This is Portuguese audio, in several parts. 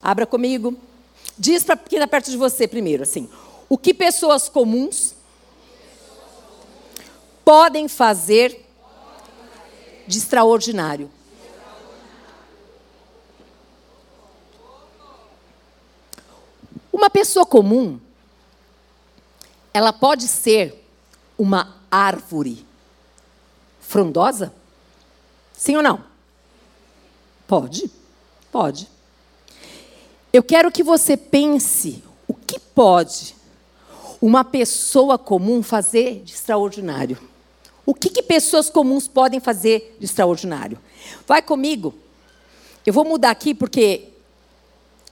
Abra comigo. Diz para quem está perto de você primeiro, assim. O que pessoas comuns podem fazer de extraordinário? Uma pessoa comum, ela pode ser uma árvore frondosa? Sim ou não? Pode, pode. Eu quero que você pense o que pode uma pessoa comum fazer de extraordinário. O que, que pessoas comuns podem fazer de extraordinário? Vai comigo. Eu vou mudar aqui porque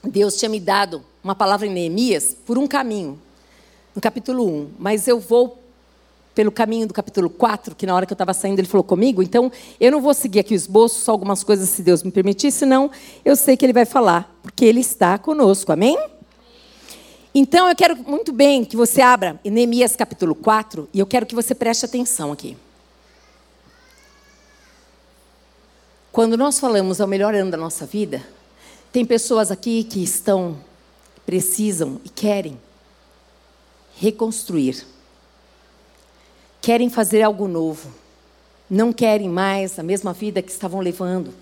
Deus tinha me dado uma palavra em Neemias por um caminho, no capítulo 1. Mas eu vou pelo caminho do capítulo 4, que na hora que eu estava saindo ele falou comigo. Então, eu não vou seguir aqui o esboço, só algumas coisas, se Deus me permitir, senão eu sei que ele vai falar, porque ele está conosco. Amém? Então, eu quero muito bem que você abra Neemias capítulo 4 e eu quero que você preste atenção aqui. Quando nós falamos ao melhor ano da nossa vida, tem pessoas aqui que estão, precisam e querem reconstruir querem fazer algo novo. Não querem mais a mesma vida que estavam levando.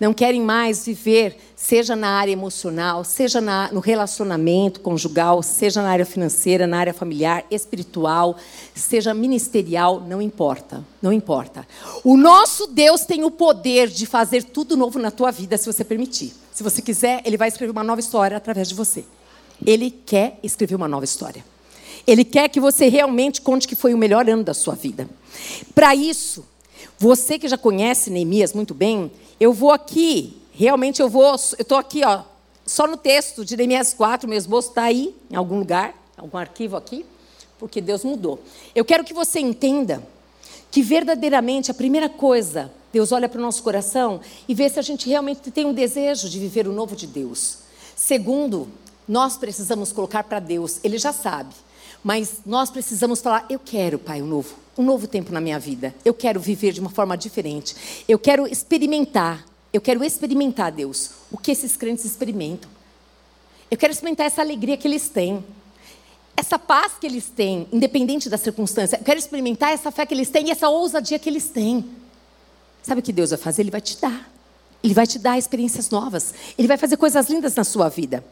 Não querem mais viver, seja na área emocional, seja na, no relacionamento conjugal, seja na área financeira, na área familiar, espiritual, seja ministerial, não importa. Não importa. O nosso Deus tem o poder de fazer tudo novo na tua vida, se você permitir. Se você quiser, Ele vai escrever uma nova história através de você. Ele quer escrever uma nova história. Ele quer que você realmente conte que foi o melhor ano da sua vida. Para isso, você que já conhece Neemias muito bem, eu vou aqui, realmente eu vou, eu estou aqui, ó, só no texto de Neemias 4, meu esboço está aí, em algum lugar, algum arquivo aqui, porque Deus mudou. Eu quero que você entenda que verdadeiramente a primeira coisa, Deus olha para o nosso coração e vê se a gente realmente tem um desejo de viver o novo de Deus. Segundo, nós precisamos colocar para Deus, Ele já sabe. Mas nós precisamos falar: eu quero, Pai, um novo, um novo tempo na minha vida. Eu quero viver de uma forma diferente. Eu quero experimentar. Eu quero experimentar, Deus, o que esses crentes experimentam. Eu quero experimentar essa alegria que eles têm. Essa paz que eles têm, independente da circunstância. Eu quero experimentar essa fé que eles têm e essa ousadia que eles têm. Sabe o que Deus vai fazer? Ele vai te dar. Ele vai te dar experiências novas. Ele vai fazer coisas lindas na sua vida.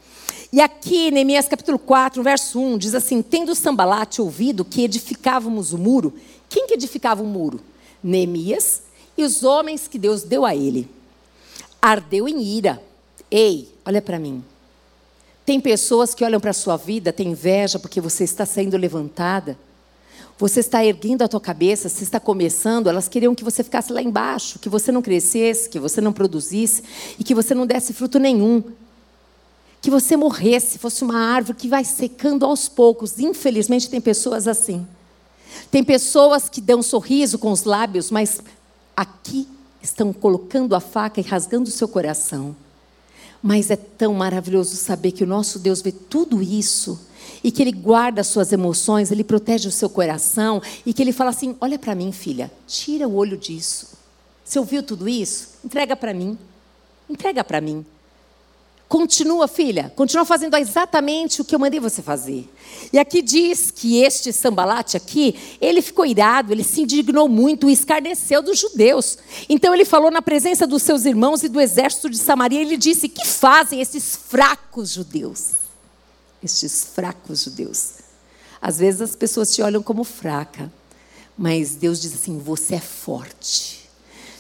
E aqui, Neemias capítulo 4, verso 1, diz assim: Tendo Sambalate ouvido que edificávamos o muro, quem que edificava o muro? Neemias e os homens que Deus deu a ele. Ardeu em ira. Ei, olha para mim. Tem pessoas que olham para a sua vida, têm inveja porque você está sendo levantada. Você está erguendo a tua cabeça, você está começando, elas queriam que você ficasse lá embaixo, que você não crescesse, que você não produzisse e que você não desse fruto nenhum que você morresse, fosse uma árvore que vai secando aos poucos. Infelizmente, tem pessoas assim. Tem pessoas que dão um sorriso com os lábios, mas aqui estão colocando a faca e rasgando o seu coração. Mas é tão maravilhoso saber que o nosso Deus vê tudo isso e que Ele guarda as suas emoções, Ele protege o seu coração e que Ele fala assim: Olha para mim, filha, tira o olho disso. Você ouviu tudo isso? Entrega para mim. Entrega para mim. Continua, filha, continua fazendo exatamente o que eu mandei você fazer. E aqui diz que este sambalate aqui, ele ficou irado, ele se indignou muito, escarneceu dos judeus. Então ele falou na presença dos seus irmãos e do exército de Samaria, ele disse: "Que fazem esses fracos judeus?" Estes fracos judeus. Às vezes as pessoas te olham como fraca, mas Deus diz assim: "Você é forte."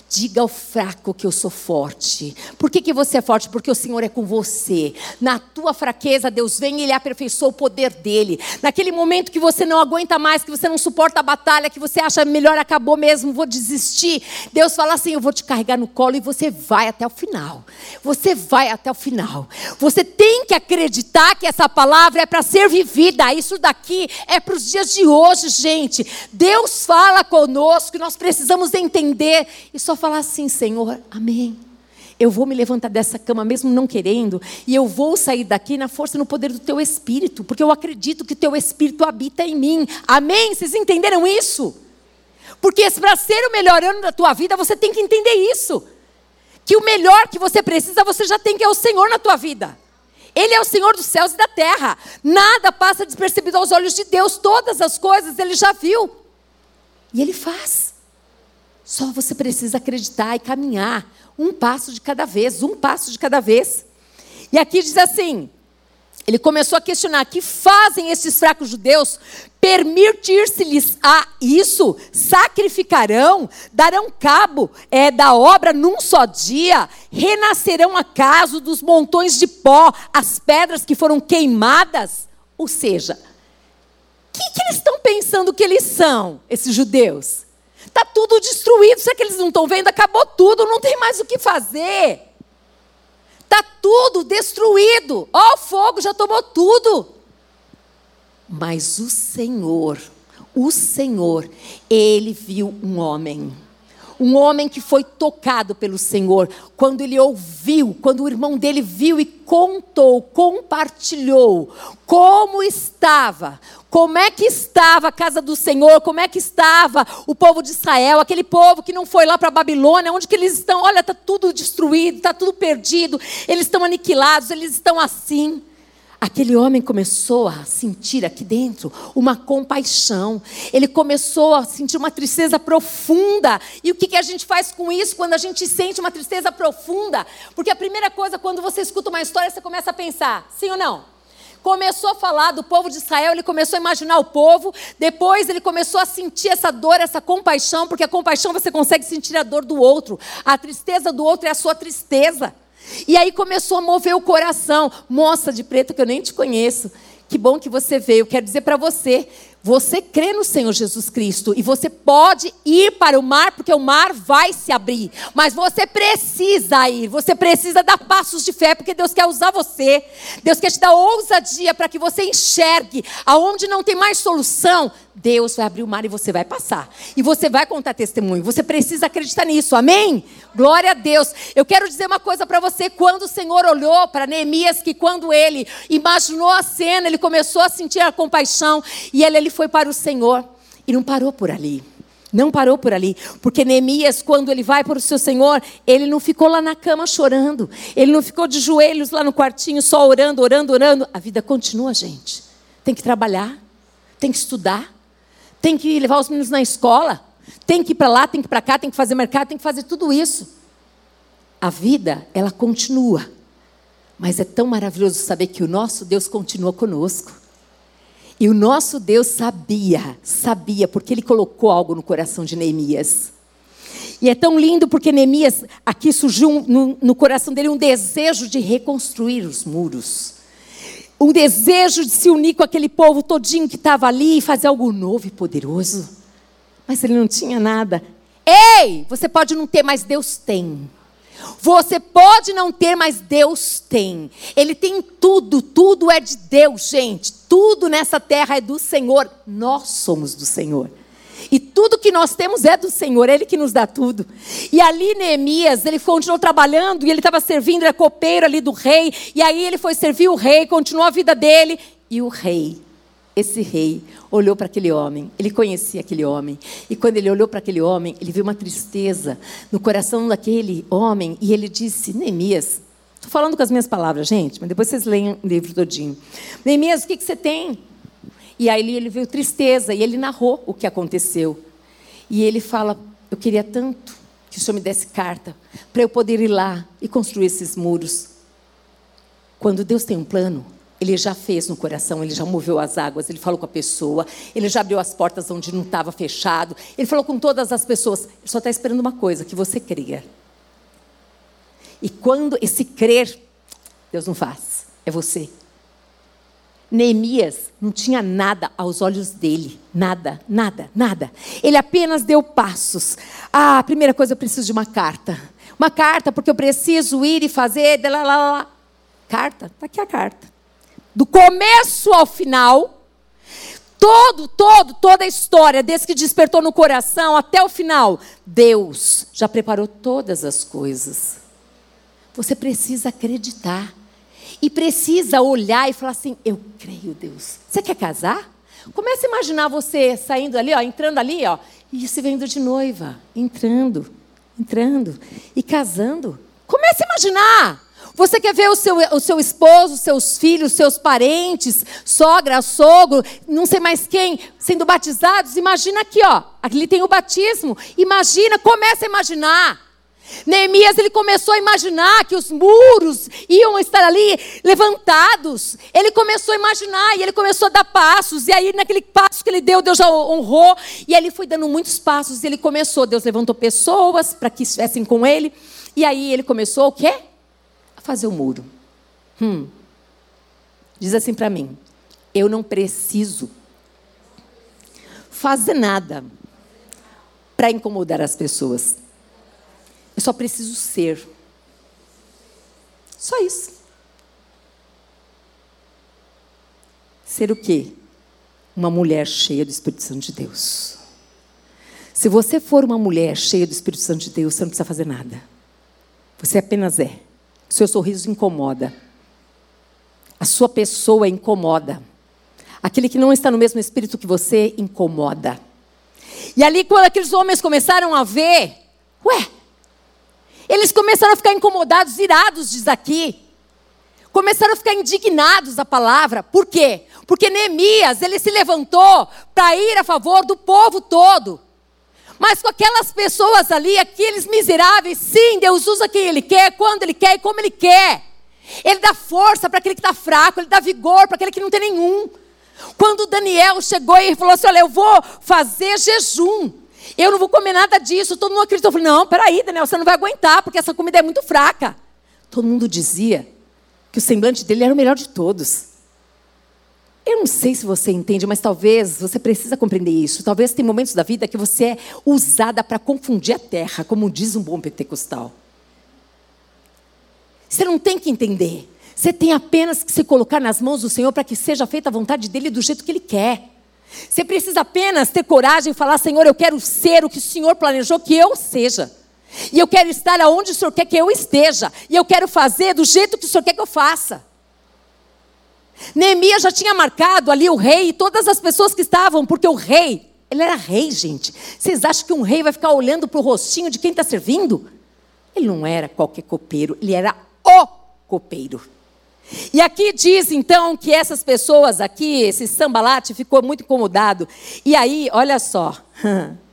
Diga ao fraco que eu sou forte. Por que, que você é forte? Porque o Senhor é com você. Na tua fraqueza, Deus vem e Ele aperfeiçoa o poder dele. Naquele momento que você não aguenta mais, que você não suporta a batalha, que você acha melhor, acabou mesmo, vou desistir. Deus fala assim: Eu vou te carregar no colo e você vai até o final. Você vai até o final. Você tem que acreditar que essa palavra é para ser vivida. Isso daqui é para os dias de hoje, gente. Deus fala conosco e nós precisamos entender. E só falar assim: Senhor, amém. Eu vou me levantar dessa cama mesmo não querendo, e eu vou sair daqui na força e no poder do teu espírito, porque eu acredito que teu espírito habita em mim. Amém? Vocês entenderam isso? Porque para ser o melhor ano da tua vida, você tem que entender isso. Que o melhor que você precisa, você já tem que é o Senhor na tua vida. Ele é o Senhor dos céus e da terra. Nada passa despercebido aos olhos de Deus. Todas as coisas ele já viu. E ele faz. Só você precisa acreditar e caminhar um passo de cada vez, um passo de cada vez. E aqui diz assim: ele começou a questionar: que fazem esses fracos judeus? Permitir-se-lhes a isso? Sacrificarão? Darão cabo é, da obra num só dia? Renascerão acaso dos montões de pó as pedras que foram queimadas? Ou seja, o que, que eles estão pensando que eles são, esses judeus? Está tudo destruído. Será que eles não estão vendo? Acabou tudo, não tem mais o que fazer. Está tudo destruído. Ó, o fogo já tomou tudo. Mas o Senhor, o Senhor, ele viu um homem. Um homem que foi tocado pelo Senhor, quando ele ouviu, quando o irmão dele viu e contou, compartilhou como estava, como é que estava a casa do Senhor, como é que estava o povo de Israel, aquele povo que não foi lá para Babilônia, onde que eles estão? Olha, está tudo destruído, está tudo perdido, eles estão aniquilados, eles estão assim. Aquele homem começou a sentir aqui dentro uma compaixão. Ele começou a sentir uma tristeza profunda. E o que, que a gente faz com isso quando a gente sente uma tristeza profunda? Porque a primeira coisa, quando você escuta uma história, você começa a pensar: sim ou não? começou a falar do povo de Israel, ele começou a imaginar o povo, depois ele começou a sentir essa dor, essa compaixão, porque a compaixão você consegue sentir a dor do outro, a tristeza do outro é a sua tristeza. E aí começou a mover o coração. Moça de preto que eu nem te conheço, que bom que você veio. Quero dizer para você, você crê no Senhor Jesus Cristo e você pode ir para o mar, porque o mar vai se abrir. Mas você precisa ir, você precisa dar passos de fé, porque Deus quer usar você. Deus quer te dar ousadia para que você enxergue aonde não tem mais solução. Deus vai abrir o mar e você vai passar. E você vai contar testemunho. Você precisa acreditar nisso. Amém? Glória a Deus. Eu quero dizer uma coisa para você. Quando o Senhor olhou para Neemias, que quando ele imaginou a cena, ele começou a sentir a compaixão e ele, ele foi para o Senhor e não parou por ali. Não parou por ali, porque Neemias, quando ele vai para o seu Senhor, ele não ficou lá na cama chorando, ele não ficou de joelhos lá no quartinho só orando, orando, orando. A vida continua, gente. Tem que trabalhar, tem que estudar, tem que levar os meninos na escola, tem que ir para lá, tem que ir para cá, tem que fazer mercado, tem que fazer tudo isso. A vida, ela continua. Mas é tão maravilhoso saber que o nosso Deus continua conosco. E o nosso Deus sabia, sabia, porque ele colocou algo no coração de Neemias. E é tão lindo porque Neemias, aqui surgiu um, no, no coração dele um desejo de reconstruir os muros. Um desejo de se unir com aquele povo todinho que estava ali e fazer algo novo e poderoso. Mas ele não tinha nada. Ei, você pode não ter, mas Deus tem. Você pode não ter, mas Deus tem. Ele tem tudo, tudo é de Deus, gente. Tudo nessa terra é do Senhor. Nós somos do Senhor. E tudo que nós temos é do Senhor, Ele que nos dá tudo. E ali Neemias, ele continuou trabalhando e ele estava servindo, era copeiro ali do rei. E aí ele foi servir o rei, continuou a vida dele. E o rei, esse rei, olhou para aquele homem, ele conhecia aquele homem. E quando ele olhou para aquele homem, ele viu uma tristeza no coração daquele homem. E ele disse: Neemias, estou falando com as minhas palavras, gente, mas depois vocês leem o livro todinho. Neemias, o que, que você tem? E aí ele viu tristeza e ele narrou o que aconteceu. E ele fala: Eu queria tanto que o senhor me desse carta para eu poder ir lá e construir esses muros. Quando Deus tem um plano, ele já fez no coração, ele já moveu as águas, ele falou com a pessoa, ele já abriu as portas onde não estava fechado, ele falou com todas as pessoas. Ele só está esperando uma coisa: que você creia. E quando esse crer, Deus não faz, é você. Neemias não tinha nada aos olhos dele, nada, nada, nada. Ele apenas deu passos. Ah, primeira coisa, eu preciso de uma carta. Uma carta, porque eu preciso ir e fazer. Lá, lá, lá. Carta, está aqui a carta. Do começo ao final, todo, todo, toda a história, desde que despertou no coração até o final, Deus já preparou todas as coisas. Você precisa acreditar e precisa olhar e falar assim: Eu creio, Deus. Você quer casar? Comece a imaginar você saindo ali, ó, entrando ali, ó, e se vendo de noiva, entrando, entrando e casando. Comece a imaginar. Você quer ver o seu, o seu esposo, seus filhos, seus parentes, sogra, sogro, não sei mais quem, sendo batizados? Imagina aqui, ó. Aqui tem o batismo. Imagina, começa a imaginar. Neemias ele começou a imaginar que os muros iam estar ali levantados. Ele começou a imaginar e ele começou a dar passos. E aí, naquele passo que ele deu, Deus já honrou. E ele foi dando muitos passos. E ele começou, Deus levantou pessoas para que estivessem com ele. E aí ele começou o quê? A fazer o muro. Hum. Diz assim para mim: eu não preciso fazer nada para incomodar as pessoas. Eu só preciso ser. Só isso. Ser o quê? Uma mulher cheia do Espírito Santo de Deus. Se você for uma mulher cheia do Espírito Santo de Deus, você não precisa fazer nada. Você apenas é. Seu sorriso incomoda. A sua pessoa incomoda. Aquele que não está no mesmo espírito que você incomoda. E ali, quando aqueles homens começaram a ver, ué, eles começaram a ficar incomodados, irados, diz aqui. Começaram a ficar indignados a palavra. Por quê? Porque Neemias, ele se levantou para ir a favor do povo todo. Mas com aquelas pessoas ali, aqueles miseráveis, sim, Deus usa quem Ele quer, quando Ele quer e como Ele quer. Ele dá força para aquele que está fraco, Ele dá vigor para aquele que não tem nenhum. Quando Daniel chegou e falou assim: Olha, eu vou fazer jejum. Eu não vou comer nada disso. Todo mundo acreditou. Eu falei, não, peraí, Daniel, você não vai aguentar, porque essa comida é muito fraca. Todo mundo dizia que o semblante dele era o melhor de todos. Eu não sei se você entende, mas talvez você precisa compreender isso. Talvez tem momentos da vida que você é usada para confundir a terra, como diz um bom pentecostal. Você não tem que entender. Você tem apenas que se colocar nas mãos do Senhor para que seja feita a vontade dele do jeito que ele quer. Você precisa apenas ter coragem e falar: Senhor, eu quero ser o que o Senhor planejou que eu seja. E eu quero estar aonde o Senhor quer que eu esteja. E eu quero fazer do jeito que o Senhor quer que eu faça. Neemias já tinha marcado ali o rei e todas as pessoas que estavam, porque o rei, ele era rei, gente. Vocês acham que um rei vai ficar olhando para o rostinho de quem está servindo? Ele não era qualquer copeiro, ele era o copeiro. E aqui diz então que essas pessoas aqui, esse sambalate, ficou muito incomodado. E aí, olha só.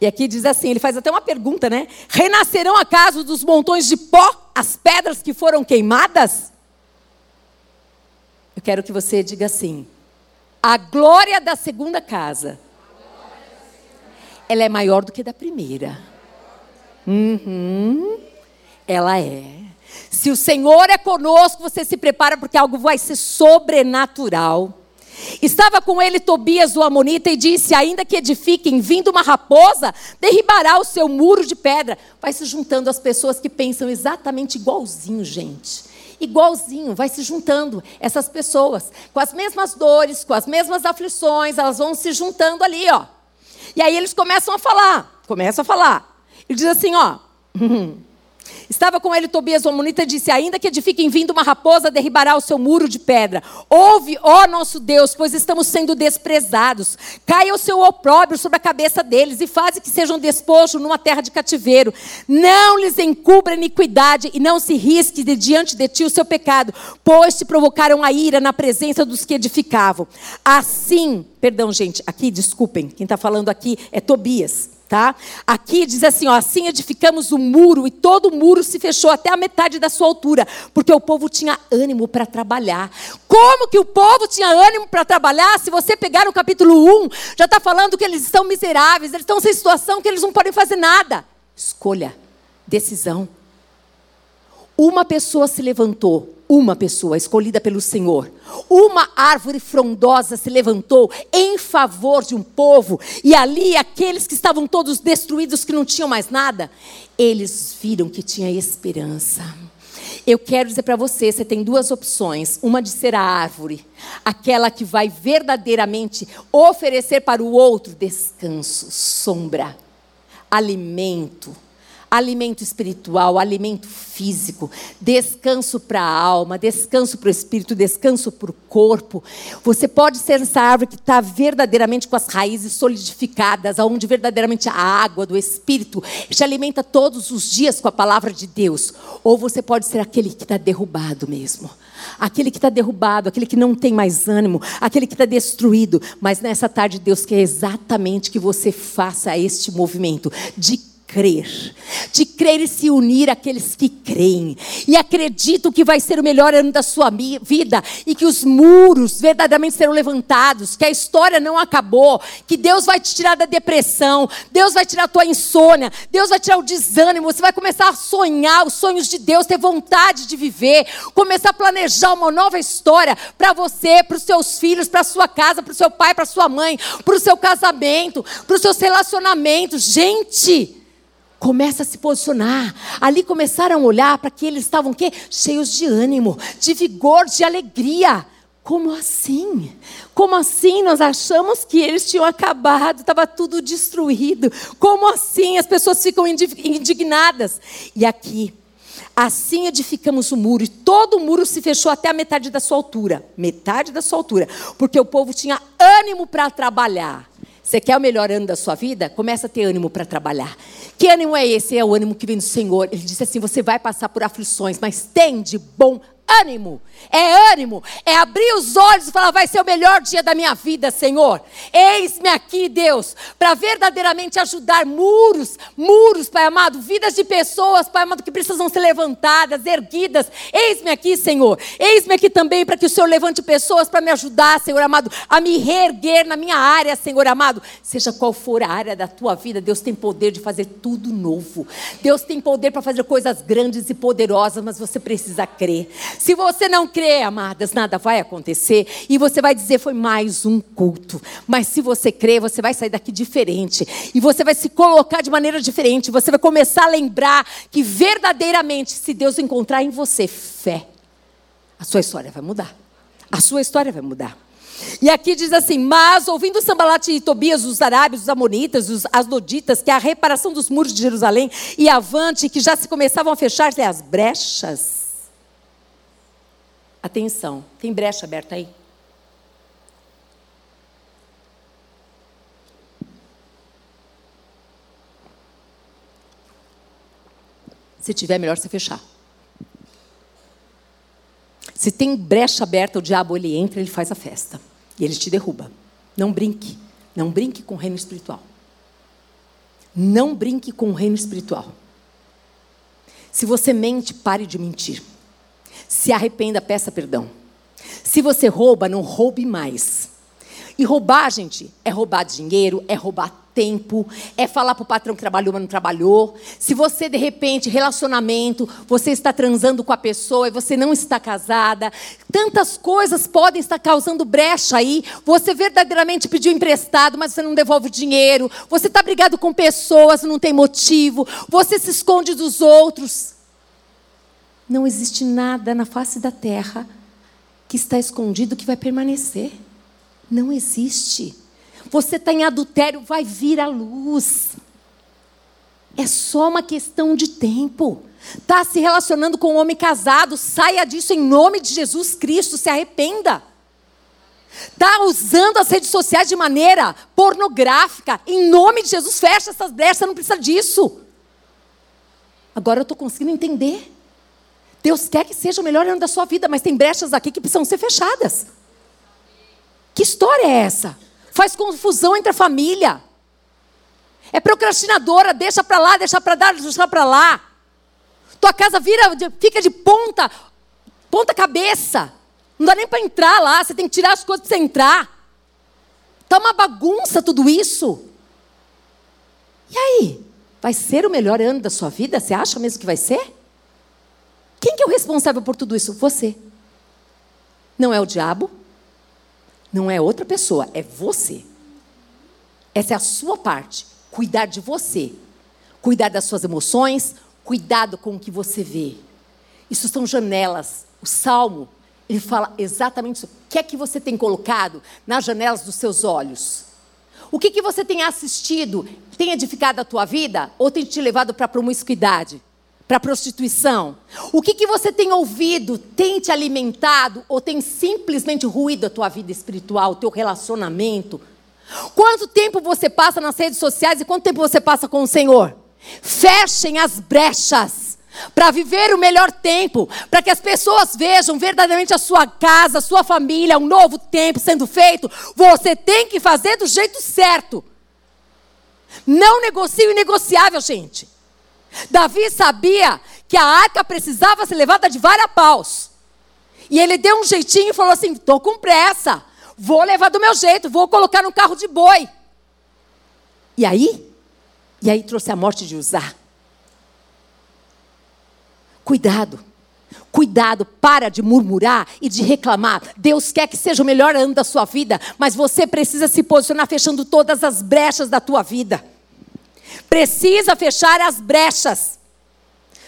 E aqui diz assim: ele faz até uma pergunta, né? Renascerão acaso dos montões de pó as pedras que foram queimadas? Eu quero que você diga assim: a glória da segunda casa, ela é maior do que da primeira. Uhum, ela é. Se o Senhor é conosco, você se prepara porque algo vai ser sobrenatural. Estava com ele Tobias o Amonita e disse: Ainda que edifiquem, vindo uma raposa, derribará o seu muro de pedra. Vai se juntando as pessoas que pensam exatamente igualzinho, gente. Igualzinho, vai se juntando essas pessoas, com as mesmas dores, com as mesmas aflições, elas vão se juntando ali, ó. E aí eles começam a falar, começam a falar. Ele diz assim, ó. Estava com ele Tobias o Amonita e disse: Ainda que edifiquem vindo uma raposa, derribará o seu muro de pedra. Ouve, ó nosso Deus, pois estamos sendo desprezados. Caia o seu opróbrio sobre a cabeça deles e faze que sejam despojo numa terra de cativeiro. Não lhes encubra iniquidade e não se risque de diante de ti o seu pecado, pois te provocaram a ira na presença dos que edificavam. Assim, perdão, gente, aqui, desculpem, quem está falando aqui é Tobias. Tá? Aqui diz assim, ó, assim edificamos o muro e todo o muro se fechou até a metade da sua altura, porque o povo tinha ânimo para trabalhar. Como que o povo tinha ânimo para trabalhar? Se você pegar no capítulo 1, já está falando que eles estão miseráveis, eles estão sem situação que eles não podem fazer nada. Escolha, decisão. Uma pessoa se levantou, uma pessoa escolhida pelo Senhor, uma árvore frondosa se levantou em favor de um povo, e ali aqueles que estavam todos destruídos, que não tinham mais nada, eles viram que tinha esperança. Eu quero dizer para você, você tem duas opções: uma de ser a árvore, aquela que vai verdadeiramente oferecer para o outro descanso, sombra, alimento alimento espiritual, alimento físico, descanso para a alma, descanso para o espírito, descanso para o corpo. Você pode ser essa árvore que está verdadeiramente com as raízes solidificadas, onde verdadeiramente a água do espírito te alimenta todos os dias com a palavra de Deus. Ou você pode ser aquele que está derrubado mesmo. Aquele que está derrubado, aquele que não tem mais ânimo, aquele que está destruído. Mas nessa tarde, Deus quer exatamente que você faça este movimento de crer, de crer e se unir àqueles que creem e acreditam que vai ser o melhor ano da sua vida e que os muros verdadeiramente serão levantados, que a história não acabou, que Deus vai te tirar da depressão, Deus vai tirar a tua insônia, Deus vai tirar o desânimo, você vai começar a sonhar os sonhos de Deus, ter vontade de viver, começar a planejar uma nova história para você, para os seus filhos, para sua casa, para o seu pai, para sua mãe, para o seu casamento, para os seus relacionamentos. Gente, Começa a se posicionar. Ali começaram a olhar para que eles estavam quê? cheios de ânimo, de vigor, de alegria. Como assim? Como assim nós achamos que eles tinham acabado, estava tudo destruído? Como assim? As pessoas ficam indignadas. E aqui, assim edificamos o muro, e todo o muro se fechou até a metade da sua altura metade da sua altura porque o povo tinha ânimo para trabalhar. Você quer o melhor ano da sua vida? Começa a ter ânimo para trabalhar. Que ânimo é esse? É o ânimo que vem do Senhor. Ele disse assim: você vai passar por aflições, mas tem de bom ânimo, é ânimo, é abrir os olhos e falar: vai ser o melhor dia da minha vida, Senhor. Eis-me aqui, Deus, para verdadeiramente ajudar muros, muros, Pai amado, vidas de pessoas, Pai amado, que precisam ser levantadas, erguidas. Eis-me aqui, Senhor. Eis-me aqui também para que o Senhor levante pessoas para me ajudar, Senhor amado, a me reerguer na minha área, Senhor amado. Seja qual for a área da tua vida, Deus tem poder de fazer tudo novo. Deus tem poder para fazer coisas grandes e poderosas, mas você precisa crer. Se você não crê, amadas, nada vai acontecer. E você vai dizer, foi mais um culto. Mas se você crê, você vai sair daqui diferente. E você vai se colocar de maneira diferente. Você vai começar a lembrar que verdadeiramente, se Deus encontrar em você fé, a sua história vai mudar. A sua história vai mudar. E aqui diz assim: Mas ouvindo Sambalate e Tobias, os arábios, os amonitas, os asdoditas, que a reparação dos muros de Jerusalém e avante, que já se começavam a fechar-se as brechas Atenção, tem brecha aberta aí? Se tiver, melhor você fechar. Se tem brecha aberta, o diabo ele entra, ele faz a festa. E ele te derruba. Não brinque. Não brinque com o reino espiritual. Não brinque com o reino espiritual. Se você mente, pare de mentir. Se arrependa, peça perdão. Se você rouba, não roube mais. E roubar, gente, é roubar dinheiro, é roubar tempo, é falar para o patrão que trabalhou, mas não trabalhou. Se você, de repente, relacionamento, você está transando com a pessoa e você não está casada, tantas coisas podem estar causando brecha aí. Você verdadeiramente pediu emprestado, mas você não devolve o dinheiro. Você está brigado com pessoas, não tem motivo. Você se esconde dos outros. Não existe nada na face da terra que está escondido que vai permanecer. Não existe. Você está em adultério, vai vir à luz. É só uma questão de tempo. Está se relacionando com um homem casado, saia disso em nome de Jesus Cristo, se arrependa. Está usando as redes sociais de maneira pornográfica, em nome de Jesus, fecha essas brechas, não precisa disso. Agora eu estou conseguindo entender. Deus quer que seja o melhor ano da sua vida, mas tem brechas aqui que precisam ser fechadas. Que história é essa? Faz confusão entre a família. É procrastinadora, deixa para lá, deixa para dar, deixa para lá. Tua casa vira, fica de ponta, ponta cabeça. Não dá nem para entrar lá, você tem que tirar as coisas para você entrar. Tá uma bagunça tudo isso. E aí? Vai ser o melhor ano da sua vida? Você acha mesmo que vai ser? Quem que é o responsável por tudo isso? Você. Não é o diabo, não é outra pessoa, é você. Essa é a sua parte. Cuidar de você. Cuidar das suas emoções, cuidado com o que você vê. Isso são janelas. O salmo, ele fala exatamente isso. O que é que você tem colocado nas janelas dos seus olhos? O que, que você tem assistido? Tem edificado a tua vida? Ou tem te levado para a promiscuidade? Para a prostituição? O que, que você tem ouvido? Tem te alimentado? Ou tem simplesmente ruído a tua vida espiritual, o teu relacionamento? Quanto tempo você passa nas redes sociais e quanto tempo você passa com o Senhor? Fechem as brechas para viver o melhor tempo, para que as pessoas vejam verdadeiramente a sua casa, a sua família, um novo tempo sendo feito, você tem que fazer do jeito certo. Não negocie o negociável, gente. Davi sabia que a arca precisava ser levada de vários paus. E ele deu um jeitinho e falou assim: estou com pressa, vou levar do meu jeito, vou colocar no carro de boi. E aí? E aí trouxe a morte de Uzá. Cuidado. Cuidado, para de murmurar e de reclamar. Deus quer que seja o melhor ano da sua vida, mas você precisa se posicionar fechando todas as brechas da tua vida. Precisa fechar as brechas.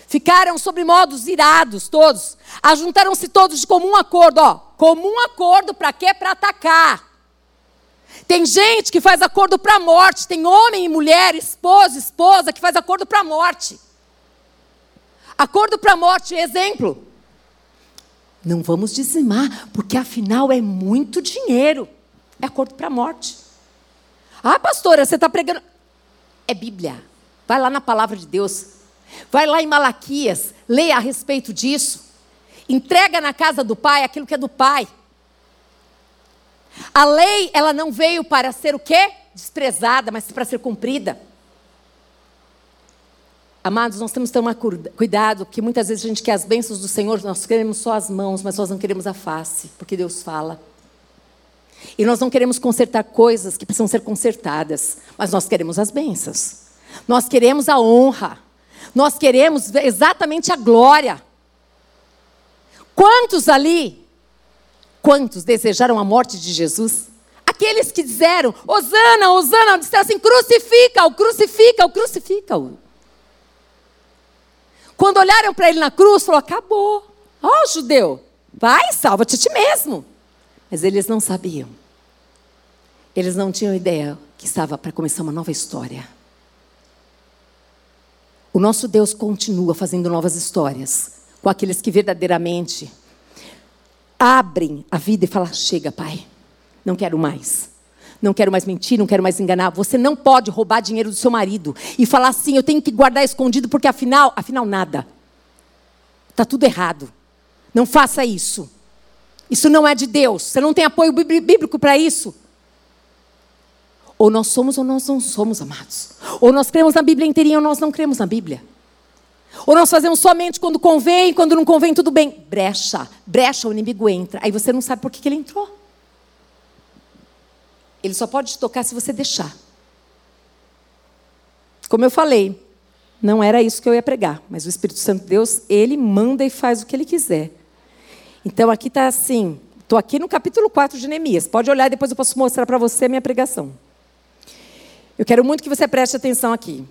Ficaram sobre modos irados todos. Ajuntaram-se todos de comum acordo, ó. Comum acordo para quê? Para atacar. Tem gente que faz acordo para a morte, tem homem e mulher, esposa, esposa que faz acordo para a morte. Acordo para a morte, exemplo. Não vamos dizimar, porque afinal é muito dinheiro. É acordo para a morte. Ah, pastora, você está pregando. É Bíblia. Vai lá na palavra de Deus. Vai lá em Malaquias. Leia a respeito disso. Entrega na casa do pai aquilo que é do pai. A lei, ela não veio para ser o quê? Desprezada, mas para ser cumprida. Amados, nós temos que tomar cuidado, que muitas vezes a gente quer as bênçãos do Senhor, nós queremos só as mãos, mas nós não queremos a face, porque Deus fala. E nós não queremos consertar coisas que precisam ser consertadas, mas nós queremos as bênçãos. Nós queremos a honra. Nós queremos exatamente a glória. Quantos ali, quantos desejaram a morte de Jesus? Aqueles que disseram, Osana, Osana, disseram assim, crucifica-o, crucifica-o, crucifica-o. Quando olharam para ele na cruz, falou: acabou. Ó, oh, judeu, vai, salva-te a ti mesmo. Mas eles não sabiam. Eles não tinham ideia que estava para começar uma nova história. O nosso Deus continua fazendo novas histórias com aqueles que verdadeiramente abrem a vida e falam: chega, pai, não quero mais não quero mais mentir, não quero mais enganar. Você não pode roubar dinheiro do seu marido e falar assim, eu tenho que guardar escondido porque afinal, afinal nada. Está tudo errado. Não faça isso. Isso não é de Deus. Você não tem apoio bíblico para isso. Ou nós somos ou nós não somos, amados. Ou nós cremos na Bíblia inteirinha ou nós não cremos na Bíblia. Ou nós fazemos somente quando convém, quando não convém, tudo bem. Brecha, brecha, o inimigo entra. Aí você não sabe por que, que ele entrou. Ele só pode te tocar se você deixar. Como eu falei, não era isso que eu ia pregar, mas o Espírito Santo de Deus, ele manda e faz o que ele quiser. Então aqui está assim, estou aqui no capítulo 4 de Neemias. Pode olhar e depois eu posso mostrar para você a minha pregação. Eu quero muito que você preste atenção aqui.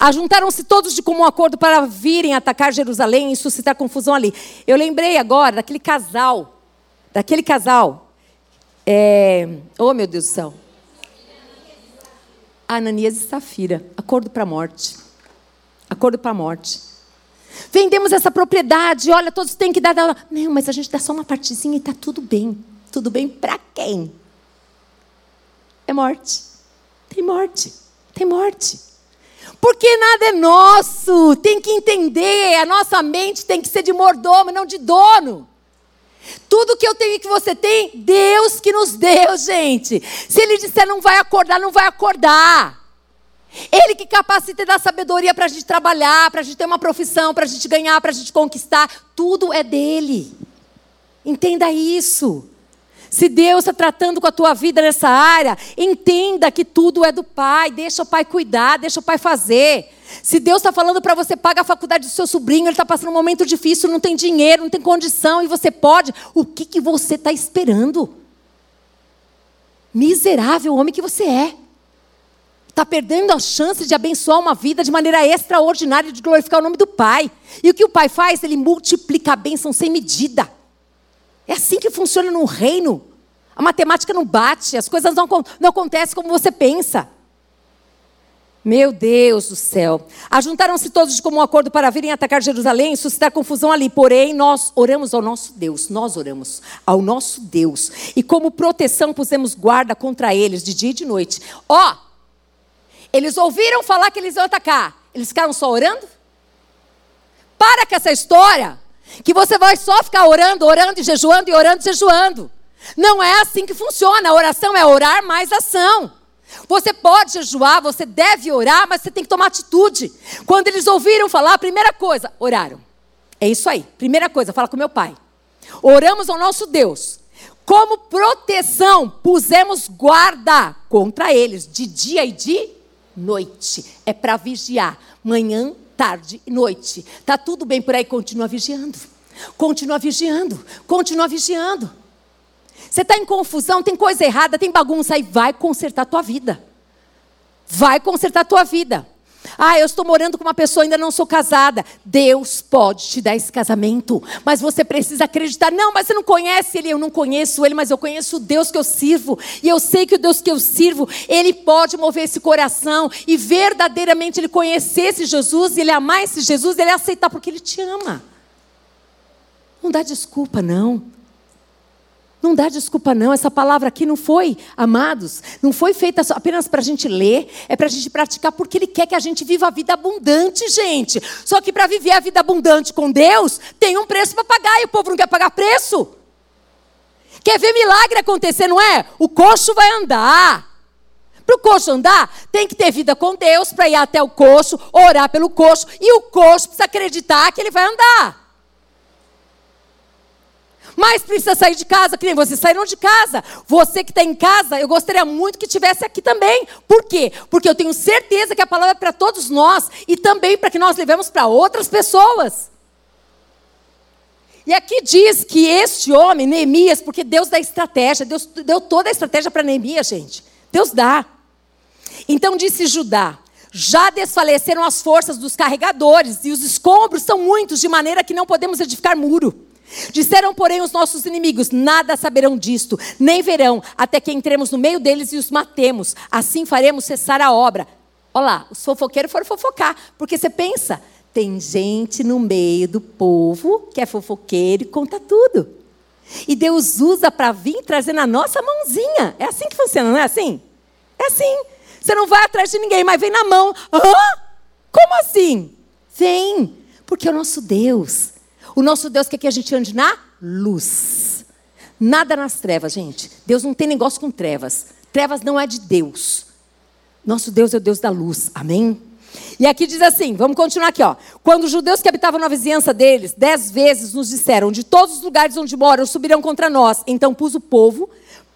Ajuntaram-se todos de comum acordo para virem atacar Jerusalém e suscitar confusão ali. Eu lembrei agora daquele casal, daquele casal. É... Oh, meu Deus do céu. Ananias e Safira. Acordo para a morte. Acordo para a morte. Vendemos essa propriedade, olha, todos têm que dar. Não, mas a gente dá só uma partezinha e está tudo bem. Tudo bem para quem? é morte. Tem morte. Tem morte. Porque nada é nosso. Tem que entender. A nossa mente tem que ser de mordomo, não de dono. Tudo que eu tenho e que você tem, Deus que nos deu, gente. Se Ele disser não vai acordar, não vai acordar. Ele que capacita e dá sabedoria para a gente trabalhar, para a gente ter uma profissão, para a gente ganhar, para a gente conquistar. Tudo é dele. Entenda isso. Se Deus está tratando com a tua vida nessa área, entenda que tudo é do Pai. Deixa o Pai cuidar, deixa o Pai fazer. Se Deus está falando para você pagar a faculdade do seu sobrinho, ele está passando um momento difícil, não tem dinheiro, não tem condição e você pode, o que, que você está esperando? Miserável homem que você é. Está perdendo a chance de abençoar uma vida de maneira extraordinária, de glorificar o nome do Pai. E o que o Pai faz? Ele multiplica a bênção sem medida. É assim que funciona no reino. A matemática não bate, as coisas não, não acontecem como você pensa. Meu Deus do céu. Ajuntaram-se todos de comum acordo para virem atacar Jerusalém e suscitar confusão ali. Porém, nós oramos ao nosso Deus. Nós oramos ao nosso Deus. E como proteção pusemos guarda contra eles de dia e de noite. Ó, oh, eles ouviram falar que eles iam atacar. Eles ficaram só orando? Para com essa história. Que você vai só ficar orando, orando e jejuando e orando e jejuando. Não é assim que funciona. A oração é orar mais ação. Você pode jejuar, você deve orar, mas você tem que tomar atitude. Quando eles ouviram falar, a primeira coisa, oraram. É isso aí. Primeira coisa, fala com meu pai. Oramos ao nosso Deus. Como proteção, pusemos guarda contra eles, de dia e de noite. É para vigiar. Manhã, tarde e noite. Tá tudo bem por aí, continua vigiando. Continua vigiando. Continua vigiando. Você está em confusão, tem coisa errada, tem bagunça aí, vai consertar a tua vida. Vai consertar a tua vida. Ah, eu estou morando com uma pessoa, ainda não sou casada. Deus pode te dar esse casamento, mas você precisa acreditar. Não, mas você não conhece ele, eu não conheço ele, mas eu conheço o Deus que eu sirvo. E eu sei que o Deus que eu sirvo, ele pode mover esse coração e verdadeiramente ele conhecesse Jesus, ele amar esse Jesus, ele aceitar porque ele te ama. Não dá desculpa, não. Não dá desculpa, não. Essa palavra aqui não foi, amados, não foi feita apenas para a gente ler, é para a gente praticar, porque Ele quer que a gente viva a vida abundante, gente. Só que para viver a vida abundante com Deus, tem um preço para pagar e o povo não quer pagar preço. Quer ver milagre acontecer, não é? O coxo vai andar. Para o coxo andar, tem que ter vida com Deus para ir até o coxo, orar pelo coxo, e o coxo precisa acreditar que ele vai andar. Mas precisa sair de casa, que nem vocês saíram de casa. Você que está em casa, eu gostaria muito que tivesse aqui também. Por quê? Porque eu tenho certeza que a palavra é para todos nós e também para que nós levemos para outras pessoas. E aqui diz que este homem, Neemias, porque Deus dá estratégia, Deus deu toda a estratégia para Neemias, gente. Deus dá. Então disse Judá: já desfaleceram as forças dos carregadores, e os escombros são muitos, de maneira que não podemos edificar muro. Disseram, porém, os nossos inimigos: nada saberão disto, nem verão, até que entremos no meio deles e os matemos. Assim faremos cessar a obra. Olha lá, os fofoqueiros foram fofocar, porque você pensa, tem gente no meio do povo que é fofoqueiro e conta tudo. E Deus usa para vir trazer na nossa mãozinha. É assim que funciona, não é assim? É assim. Você não vai atrás de ninguém, mas vem na mão. Hã? Como assim? Vem, porque é o nosso Deus o nosso Deus quer que a gente ande na luz. Nada nas trevas, gente. Deus não tem negócio com trevas. Trevas não é de Deus. Nosso Deus é o Deus da luz. Amém? E aqui diz assim, vamos continuar aqui, ó. Quando os judeus que habitavam na vizinhança deles, dez vezes nos disseram, de todos os lugares onde moram, subirão contra nós. Então pus o povo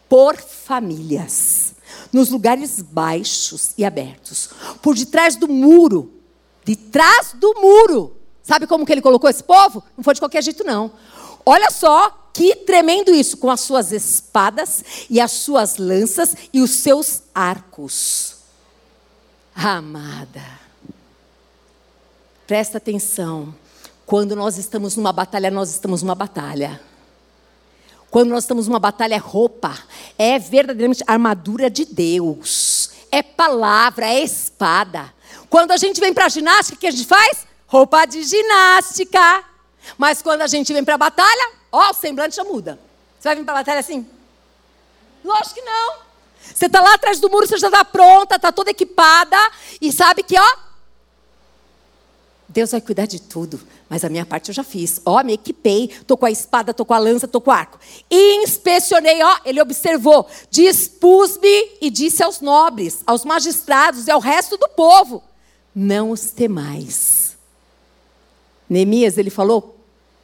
por famílias, nos lugares baixos e abertos, por detrás do muro, de trás do muro, Sabe como que ele colocou esse povo? Não foi de qualquer jeito, não. Olha só que tremendo isso, com as suas espadas e as suas lanças e os seus arcos. Amada, presta atenção. Quando nós estamos numa batalha, nós estamos numa batalha. Quando nós estamos numa batalha, é roupa, é verdadeiramente armadura de Deus, é palavra, é espada. Quando a gente vem para a ginástica, o que a gente faz? Roupa de ginástica. Mas quando a gente vem para a batalha, ó, o semblante já muda. Você vai vir para a batalha assim? Lógico que não. Você está lá atrás do muro, você já está pronta, está toda equipada e sabe que, ó, Deus vai cuidar de tudo, mas a minha parte eu já fiz. Ó, me equipei, tô com a espada, tô com a lança, tô com o arco. Inspecionei, ó, ele observou, dispus-me e disse aos nobres, aos magistrados e ao resto do povo: não os temais Neemias, ele falou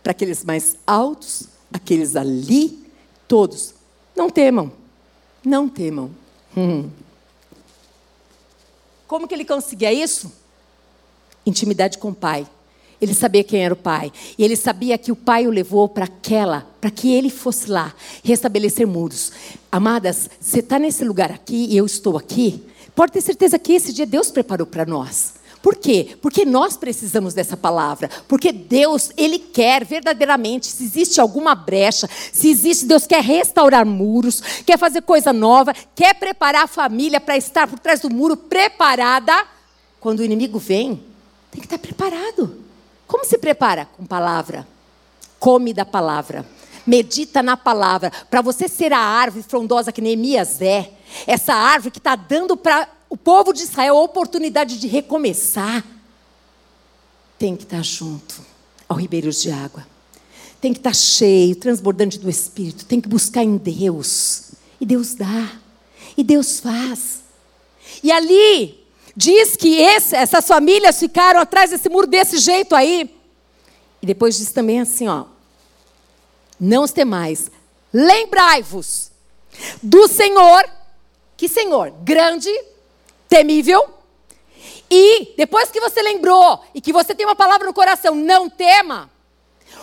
para aqueles mais altos, aqueles ali, todos: não temam, não temam. Hum. Como que ele conseguia isso? Intimidade com o pai. Ele sabia quem era o pai. E ele sabia que o pai o levou para aquela, para que ele fosse lá, restabelecer muros. Amadas, você está nesse lugar aqui e eu estou aqui. Pode ter certeza que esse dia Deus preparou para nós. Por quê? Porque nós precisamos dessa palavra. Porque Deus, Ele quer verdadeiramente, se existe alguma brecha, se existe, Deus quer restaurar muros, quer fazer coisa nova, quer preparar a família para estar por trás do muro preparada. Quando o inimigo vem, tem que estar preparado. Como se prepara? Com palavra. Come da palavra. Medita na palavra. Para você ser a árvore frondosa que Neemias é, essa árvore que está dando para o povo de Israel a oportunidade de recomeçar, tem que estar junto ao ribeiros de água. Tem que estar cheio, transbordante do Espírito. Tem que buscar em Deus. E Deus dá. E Deus faz. E ali, diz que esse, essas famílias ficaram atrás desse muro desse jeito aí. E depois diz também assim, ó. Não os temais. Lembrai-vos do Senhor. Que Senhor? Grande temível. E depois que você lembrou e que você tem uma palavra no coração, não tema.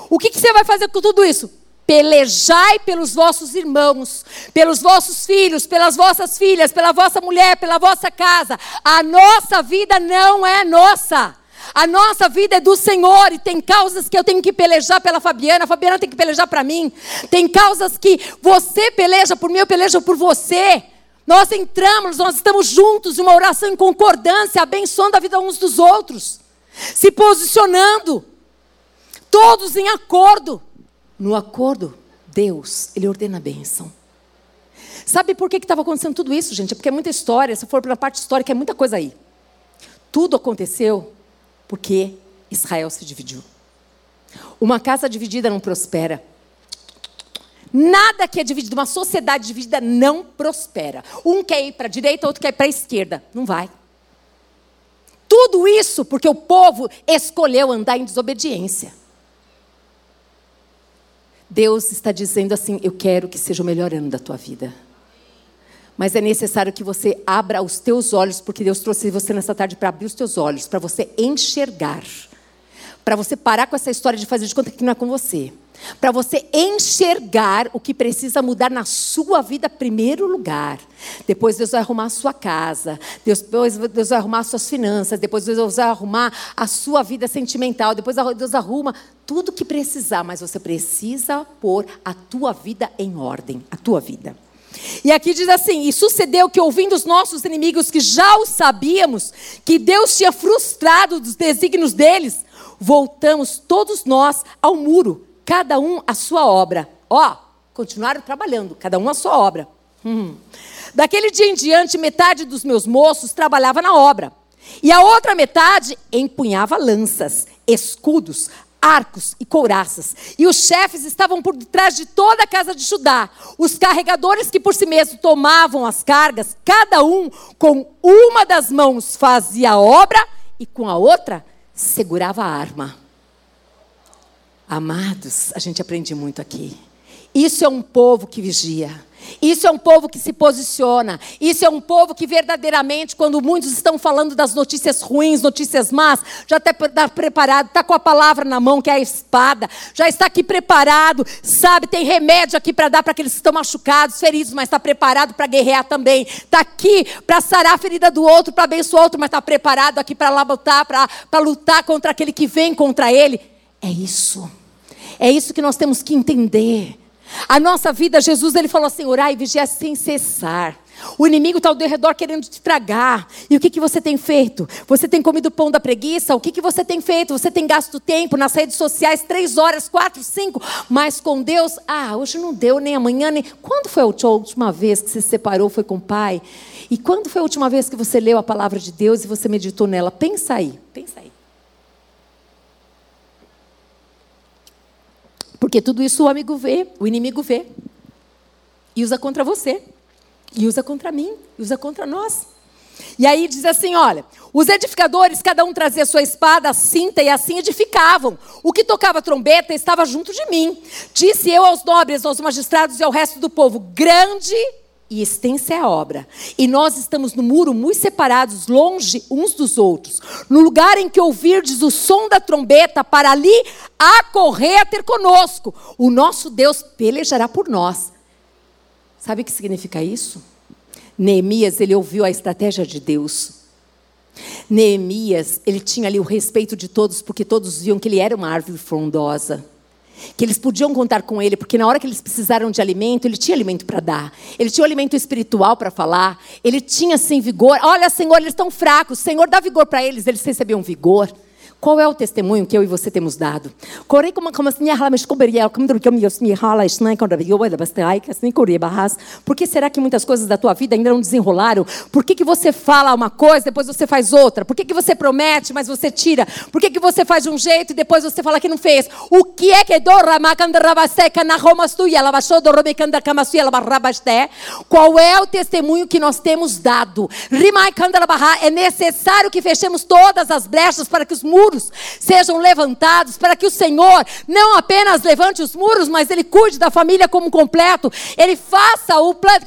O que, que você vai fazer com tudo isso? Pelejai pelos vossos irmãos, pelos vossos filhos, pelas vossas filhas, pela vossa mulher, pela vossa casa. A nossa vida não é nossa. A nossa vida é do Senhor e tem causas que eu tenho que pelejar pela Fabiana, a Fabiana tem que pelejar para mim. Tem causas que você peleja por mim, eu pelejo por você. Nós entramos, nós estamos juntos uma oração em concordância, abençoando a vida uns dos outros, se posicionando, todos em acordo. No acordo, Deus, Ele ordena a bênção. Sabe por que estava acontecendo tudo isso, gente? É porque é muita história, se for pela parte histórica, é muita coisa aí. Tudo aconteceu porque Israel se dividiu. Uma casa dividida não prospera. Nada que é dividido, uma sociedade dividida não prospera. Um quer ir para a direita, outro quer ir para a esquerda. Não vai. Tudo isso porque o povo escolheu andar em desobediência. Deus está dizendo assim: Eu quero que seja o melhor ano da tua vida. Mas é necessário que você abra os teus olhos, porque Deus trouxe você nessa tarde para abrir os teus olhos, para você enxergar. Para você parar com essa história de fazer de conta que não é com você para você enxergar o que precisa mudar na sua vida, primeiro lugar. Depois Deus vai arrumar a sua casa, depois Deus vai arrumar as suas finanças, depois Deus vai arrumar a sua vida sentimental, depois Deus arruma tudo o que precisar, mas você precisa pôr a tua vida em ordem, a tua vida. E aqui diz assim: E sucedeu que, ouvindo os nossos inimigos, que já o sabíamos, que Deus tinha frustrado os desígnios deles, voltamos todos nós ao muro cada um a sua obra. Ó, continuaram trabalhando, cada um a sua obra. Hum. Daquele dia em diante, metade dos meus moços trabalhava na obra. E a outra metade empunhava lanças, escudos, arcos e couraças. E os chefes estavam por detrás de toda a casa de Judá. Os carregadores que por si mesmos tomavam as cargas, cada um com uma das mãos fazia a obra e com a outra segurava a arma. Amados, a gente aprende muito aqui. Isso é um povo que vigia. Isso é um povo que se posiciona. Isso é um povo que verdadeiramente, quando muitos estão falando das notícias ruins, notícias más, já está preparado, está com a palavra na mão, que é a espada, já está aqui preparado, sabe, tem remédio aqui para dar para aqueles que estão machucados, feridos, mas está preparado para guerrear também. Está aqui para sarar a ferida do outro, para abençoar o outro, mas está preparado aqui para lutar, para lutar contra aquele que vem contra ele. É isso. É isso que nós temos que entender. A nossa vida, Jesus, ele falou assim: orar e vigiar sem cessar. O inimigo está ao redor querendo te tragar. E o que, que você tem feito? Você tem comido pão da preguiça? O que, que você tem feito? Você tem gasto tempo nas redes sociais, três horas, quatro, cinco, mas com Deus, ah, hoje não deu, nem amanhã, nem. Quando foi a última vez que você se separou? Foi com o pai? E quando foi a última vez que você leu a palavra de Deus e você meditou nela? Pensa aí, pensa aí. Porque tudo isso o amigo vê, o inimigo vê. E usa contra você. E usa contra mim. E usa contra nós. E aí diz assim: olha, os edificadores, cada um trazia sua espada, a cinta, e assim edificavam. O que tocava trombeta estava junto de mim. Disse eu aos nobres, aos magistrados e ao resto do povo: grande e extensa é a obra. E nós estamos no muro muito separados, longe uns dos outros. No lugar em que ouvirdes o som da trombeta, para ali acorrer a ter conosco. O nosso Deus pelejará por nós. Sabe o que significa isso? Neemias, ele ouviu a estratégia de Deus. Neemias, ele tinha ali o respeito de todos, porque todos viam que ele era uma árvore frondosa. Que eles podiam contar com ele, porque na hora que eles precisaram de alimento, ele tinha alimento para dar. Ele tinha o alimento espiritual para falar. Ele tinha, sim, vigor. Olha, Senhor, eles estão fracos. Senhor, dá vigor para eles. Eles recebiam vigor. Qual é o testemunho que eu e você temos dado? Por que será que muitas coisas da tua vida ainda não desenrolaram? Por que, que você fala uma coisa, depois você faz outra? Por que, que você promete, mas você tira? Por que, que você faz de um jeito e depois você fala que não fez? O que é que Qual é o testemunho que nós temos dado? É necessário que fechemos todas as brechas para que os muros muros sejam levantados, para que o Senhor não apenas levante os muros, mas Ele cuide da família como completo. Ele faça o plano,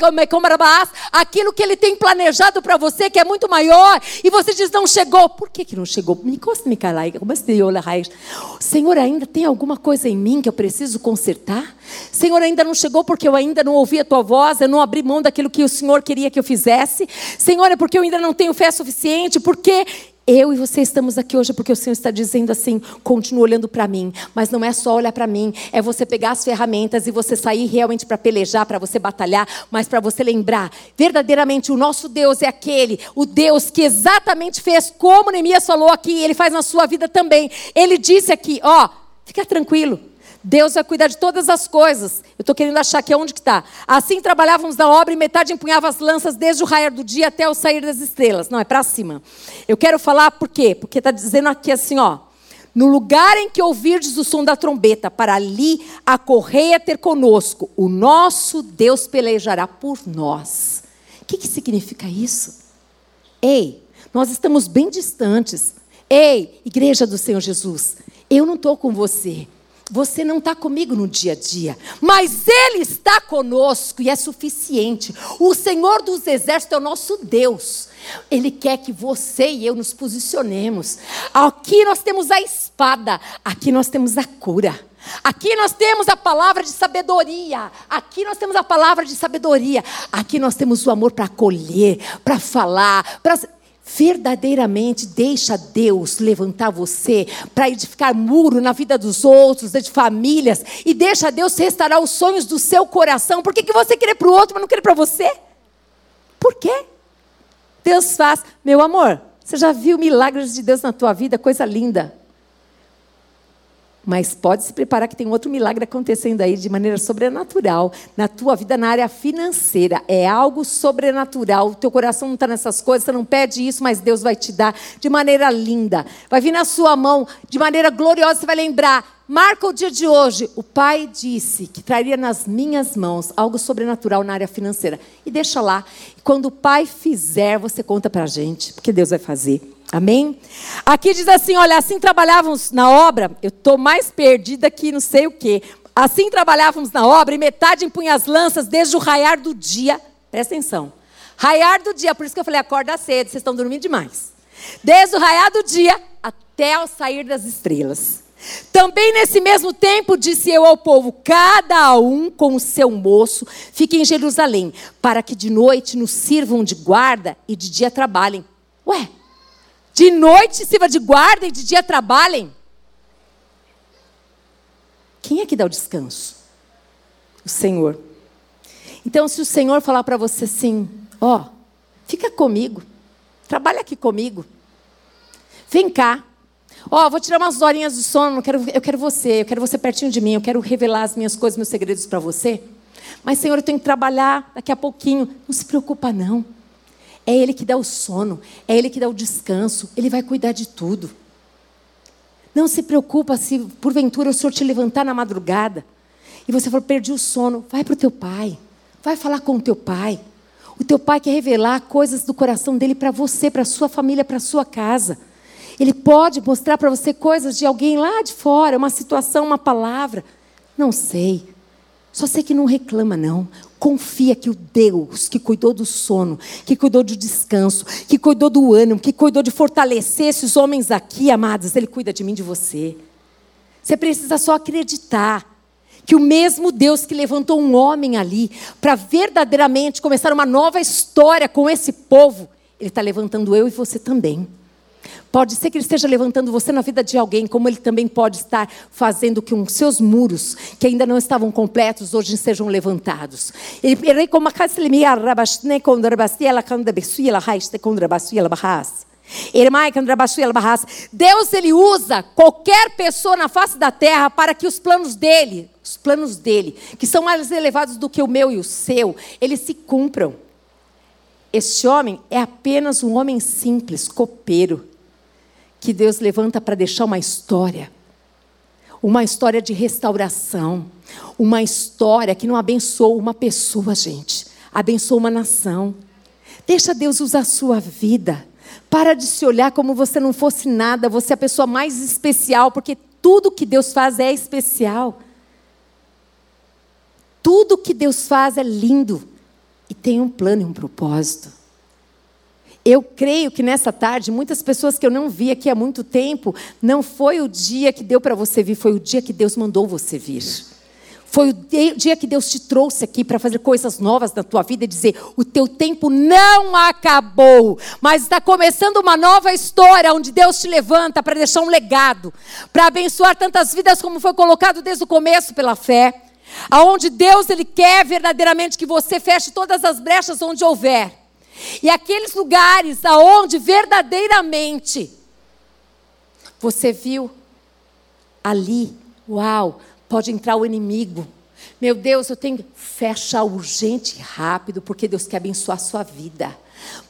aquilo que Ele tem planejado para você, que é muito maior, e você diz, não chegou. Por que, que não chegou? Senhor, ainda tem alguma coisa em mim que eu preciso consertar? Senhor, ainda não chegou porque eu ainda não ouvi a tua voz, eu não abri mão daquilo que o Senhor queria que eu fizesse. Senhor, é porque eu ainda não tenho fé suficiente, porque eu e você estamos aqui hoje porque o Senhor está dizendo assim: continua olhando para mim. Mas não é só olhar para mim, é você pegar as ferramentas e você sair realmente para pelejar, para você batalhar, mas para você lembrar: verdadeiramente o nosso Deus é aquele, o Deus que exatamente fez como Neemias falou aqui, ele faz na sua vida também. Ele disse aqui: ó, fica tranquilo. Deus vai cuidar de todas as coisas. Eu estou querendo achar que é onde que está. Assim trabalhávamos na obra e metade empunhava as lanças desde o raiar do dia até o sair das estrelas. Não, é para cima. Eu quero falar por quê? Porque está dizendo aqui assim, ó. No lugar em que ouvirdes o som da trombeta, para ali a correia ter conosco, o nosso Deus pelejará por nós. O que, que significa isso? Ei, nós estamos bem distantes. Ei, igreja do Senhor Jesus, eu não estou com você. Você não está comigo no dia a dia, mas Ele está conosco e é suficiente. O Senhor dos Exércitos é o nosso Deus. Ele quer que você e eu nos posicionemos. Aqui nós temos a espada, aqui nós temos a cura. Aqui nós temos a palavra de sabedoria. Aqui nós temos a palavra de sabedoria. Aqui nós temos o amor para acolher, para falar, para verdadeiramente deixa Deus levantar você para edificar muro na vida dos outros, de famílias, e deixa Deus restaurar os sonhos do seu coração. Por que, que você quer para o outro, mas não quer para você? Por quê? Deus faz. Meu amor, você já viu milagres de Deus na tua vida? Coisa linda. Mas pode se preparar que tem outro milagre acontecendo aí de maneira sobrenatural na tua vida na área financeira. É algo sobrenatural. O teu coração não está nessas coisas, você não pede isso, mas Deus vai te dar de maneira linda. Vai vir na sua mão de maneira gloriosa. Você vai lembrar. Marca o dia de hoje. O Pai disse que traria nas minhas mãos algo sobrenatural na área financeira. E deixa lá. Quando o Pai fizer, você conta para a gente, porque Deus vai fazer. Amém? Aqui diz assim: olha, assim trabalhávamos na obra, eu estou mais perdida que não sei o quê. Assim trabalhávamos na obra e metade empunha as lanças desde o raiar do dia. Presta atenção. Raiar do dia, por isso que eu falei, acorda cedo, vocês estão dormindo demais. Desde o raiar do dia até o sair das estrelas. Também nesse mesmo tempo disse eu ao povo: cada um com o seu moço fique em Jerusalém, para que de noite nos sirvam de guarda e de dia trabalhem. Ué, de noite sirva de guarda e de dia trabalhem. Quem é que dá o descanso? O Senhor. Então, se o Senhor falar para você assim, ó, fica comigo, trabalha aqui comigo, vem cá, ó, vou tirar umas horinhas de sono, eu quero, eu quero você, eu quero você pertinho de mim, eu quero revelar as minhas coisas, meus segredos para você. Mas, Senhor, eu tenho que trabalhar daqui a pouquinho. Não se preocupa, não. É Ele que dá o sono, é Ele que dá o descanso, Ele vai cuidar de tudo. Não se preocupa se porventura o Senhor te levantar na madrugada e você for perdi o sono, vai para o teu pai, vai falar com o teu pai. O teu pai quer revelar coisas do coração dele para você, para sua família, para sua casa. Ele pode mostrar para você coisas de alguém lá de fora, uma situação, uma palavra. Não sei. Só sei que não reclama, não. Confia que o Deus que cuidou do sono, que cuidou do descanso, que cuidou do ânimo, que cuidou de fortalecer esses homens aqui, amados, Ele cuida de mim, de você. Você precisa só acreditar que o mesmo Deus que levantou um homem ali para verdadeiramente começar uma nova história com esse povo, Ele está levantando eu e você também. Pode ser que Ele esteja levantando você na vida de alguém, como Ele também pode estar fazendo que os seus muros, que ainda não estavam completos, hoje sejam levantados. Deus ele usa qualquer pessoa na face da terra para que os planos dele, os planos dele, que são mais elevados do que o meu e o seu, eles se cumpram. Este homem é apenas um homem simples, copeiro, que Deus levanta para deixar uma história. Uma história de restauração. Uma história que não abençoa uma pessoa, gente. Abençoa uma nação. Deixa Deus usar a sua vida. Para de se olhar como você não fosse nada. Você é a pessoa mais especial, porque tudo que Deus faz é especial. Tudo que Deus faz é lindo e tem um plano e um propósito. Eu creio que nessa tarde, muitas pessoas que eu não vi aqui há muito tempo, não foi o dia que deu para você vir, foi o dia que Deus mandou você vir. Foi o dia que Deus te trouxe aqui para fazer coisas novas na tua vida e dizer: o teu tempo não acabou, mas está começando uma nova história onde Deus te levanta para deixar um legado, para abençoar tantas vidas como foi colocado desde o começo pela fé. Aonde Deus ele quer verdadeiramente que você feche todas as brechas onde houver. E aqueles lugares aonde verdadeiramente você viu ali, uau, pode entrar o inimigo. Meu Deus, eu tenho fecha urgente, rápido, porque Deus quer abençoar a sua vida.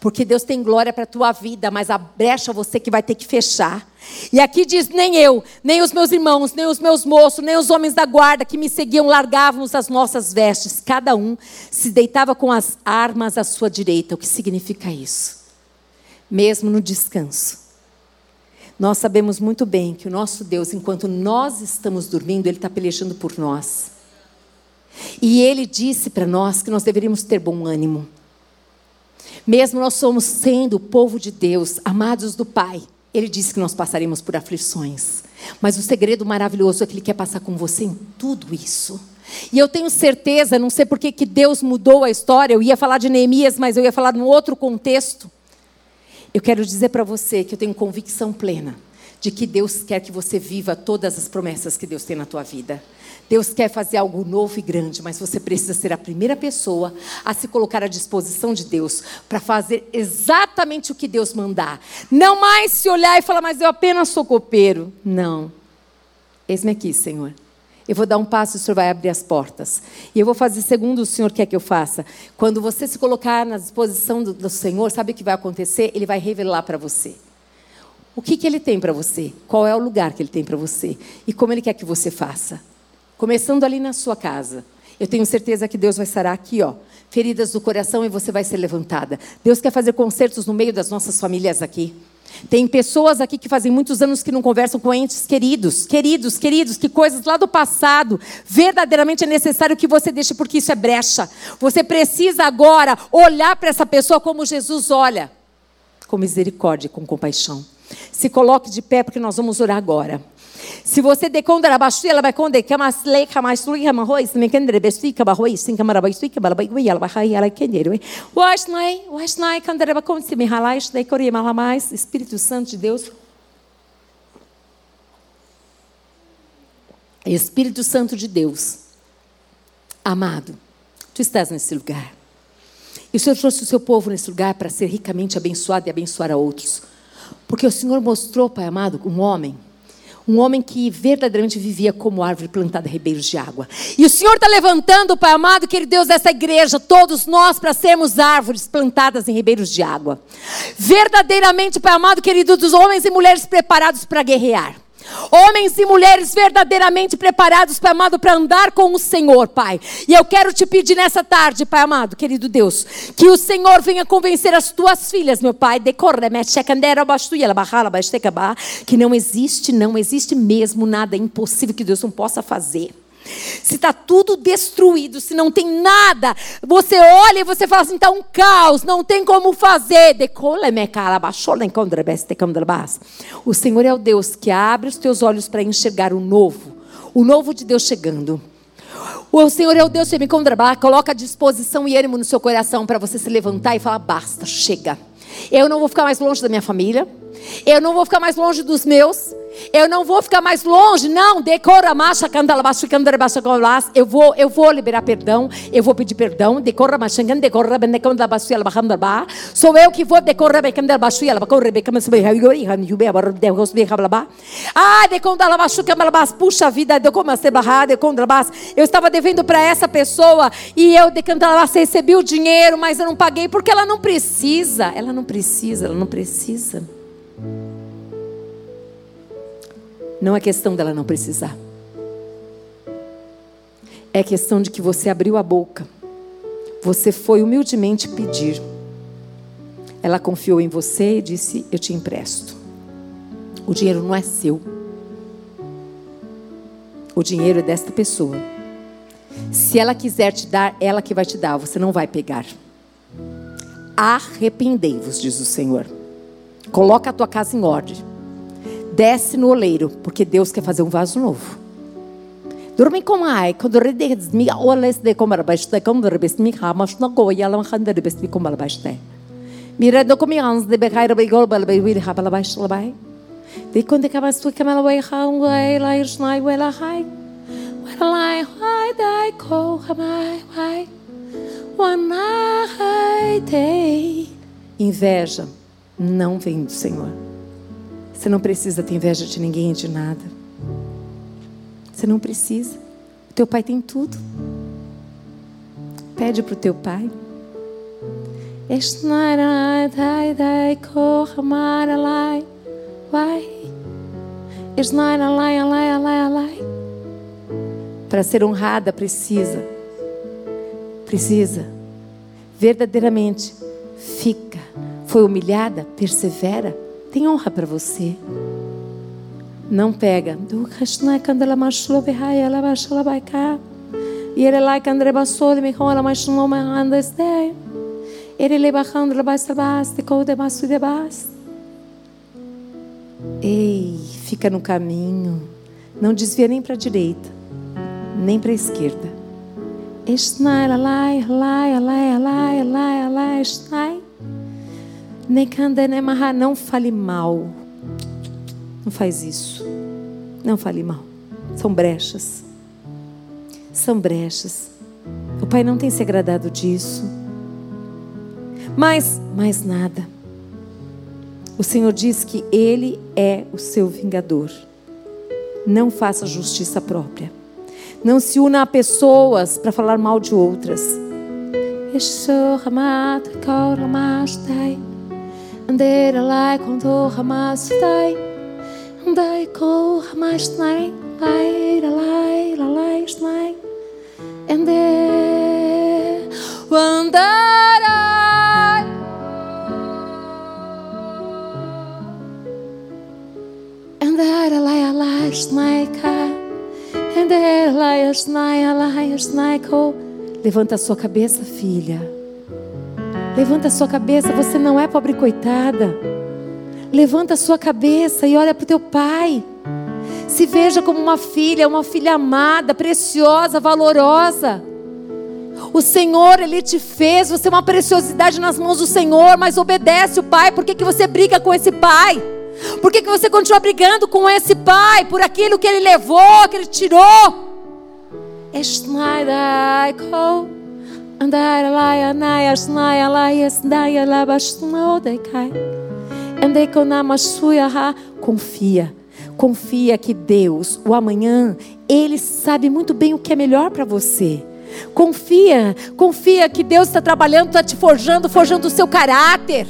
Porque Deus tem glória para a tua vida, mas a brecha você que vai ter que fechar. E aqui diz: nem eu, nem os meus irmãos, nem os meus moços, nem os homens da guarda que me seguiam largávamos as nossas vestes. Cada um se deitava com as armas à sua direita. O que significa isso? Mesmo no descanso. Nós sabemos muito bem que o nosso Deus, enquanto nós estamos dormindo, Ele está pelejando por nós. E Ele disse para nós que nós deveríamos ter bom ânimo. Mesmo nós somos sendo o povo de Deus, amados do Pai, Ele disse que nós passaremos por aflições. Mas o segredo maravilhoso é que Ele quer passar com você em tudo isso. E eu tenho certeza, não sei por que Deus mudou a história, eu ia falar de Neemias, mas eu ia falar num outro contexto. Eu quero dizer para você que eu tenho convicção plena de que Deus quer que você viva todas as promessas que Deus tem na tua vida. Deus quer fazer algo novo e grande, mas você precisa ser a primeira pessoa a se colocar à disposição de Deus para fazer exatamente o que Deus mandar. Não mais se olhar e falar, mas eu apenas sou copeiro. Não. Eis-me aqui, Senhor. Eu vou dar um passo e o Senhor vai abrir as portas. E eu vou fazer segundo o Senhor quer que eu faça. Quando você se colocar na disposição do, do Senhor, sabe o que vai acontecer? Ele vai revelar para você. O que, que Ele tem para você? Qual é o lugar que Ele tem para você? E como Ele quer que você faça? Começando ali na sua casa. Eu tenho certeza que Deus vai sarar aqui, ó, feridas do coração e você vai ser levantada. Deus quer fazer concertos no meio das nossas famílias aqui. Tem pessoas aqui que fazem muitos anos que não conversam com entes queridos, queridos, queridos, que coisas lá do passado verdadeiramente é necessário que você deixe, porque isso é brecha. Você precisa agora olhar para essa pessoa como Jesus olha, com misericórdia, com compaixão. Se coloque de pé, porque nós vamos orar agora. Se você decondra abaixo, ela vai conde que mas lei que mais tu que mais hoje me kendre besti que barro isso que mara basti que bala bai ela vai ela kendre was nai was nai kendre ba com se me halais dei coria mal mais Espírito Santo de Deus Espírito Santo de Deus amado tu estás nesse lugar e o Senhor trouxe o seu povo nesse lugar para ser ricamente abençoado e abençoar a outros porque o Senhor mostrou Pai amado um homem um homem que verdadeiramente vivia como árvore plantada em ribeiros de água. E o Senhor está levantando, Pai amado, querido Deus, dessa igreja, todos nós, para sermos árvores plantadas em ribeiros de água. Verdadeiramente, Pai amado, querido, dos homens e mulheres preparados para guerrear. Homens e mulheres verdadeiramente preparados, Pai amado, para andar com o Senhor, Pai. E eu quero te pedir nessa tarde, Pai amado, querido Deus, que o Senhor venha convencer as tuas filhas, meu Pai, que não existe, não existe mesmo nada impossível que Deus não possa fazer se está tudo destruído, se não tem nada, você olha e você fala assim: está um caos, não tem como fazer. O Senhor é o Deus que abre os teus olhos para enxergar o novo, o novo de Deus chegando. O Senhor é o Deus que me coloca à disposição e ânimo no seu coração para você se levantar e falar: basta, chega. Eu não vou ficar mais longe da minha família. Eu não vou ficar mais longe dos meus. Eu não vou ficar mais longe, não. Decora marcha, Eu vou, eu vou liberar perdão. Eu vou pedir perdão. Decora marcha, decora Sou eu que vou decorar Ah, puxa vida, eu estava devendo para essa pessoa e eu recebi o dinheiro, mas eu não paguei porque ela não precisa. Ela não precisa, ela não precisa. Não é questão dela não precisar. É questão de que você abriu a boca. Você foi humildemente pedir. Ela confiou em você e disse: Eu te empresto. O dinheiro não é seu. O dinheiro é desta pessoa. Se ela quiser te dar, ela que vai te dar, você não vai pegar. Arrependei-vos, diz o Senhor. Coloca a tua casa em ordem desce no oleiro, porque Deus quer fazer um vaso novo. Dormi com ai, quando redes mi oles de como rabaste, como rebest mi hamas na goya la khanda rebest mi como rabaste. Mira do comi ans de begaira be gol bal be wil habala bash labai. De quando acaba tu kamala way khan way la irsnai wela hai. Wela lai hai dai ko hamai vai. Wana hai te. Inveja não vem do Senhor. Você não precisa ter inveja de ninguém e de nada. Você não precisa. O teu pai tem tudo. Pede para o teu pai. Para ser honrada precisa. Precisa. Verdadeiramente. Fica. Foi humilhada? Persevera tem honra para você. Não pega. E ele lá que André ele me mais não me anda este. Ele le bajando la basta basta. Ei, fica no caminho. Não desvia nem para a direita, nem para a esquerda. Esnai, lai, lai, lai, lai, lai, lai, esnai. Não fale mal. Não faz isso. Não fale mal. São brechas. São brechas. O Pai não tem se agradado disso. Mas, mais nada. O Senhor diz que Ele é o seu vingador. Não faça justiça própria. Não se una a pessoas para falar mal de outras. Andera lai kondo hamas tai Andai ko hamas nai Lai la lai la lai snai lai lai snai ka Andera lai snai ko Levanta a sua cabeça, filha. Levanta a sua cabeça, você não é pobre coitada. Levanta a sua cabeça e olha para o teu pai. Se veja como uma filha, uma filha amada, preciosa, valorosa. O Senhor, Ele te fez, você é uma preciosidade nas mãos do Senhor, mas obedece o Pai. Por que, que você briga com esse Pai? Por que, que você continua brigando com esse Pai? Por aquilo que Ele levou, que Ele tirou? Esnai Andai lai anai asnai alai esdai alabasnodekai. Andei ha. Confia. Confia que Deus, o amanhã, Ele sabe muito bem o que é melhor para você. Confia, confia que Deus está trabalhando, está te forjando, forjando o seu caráter.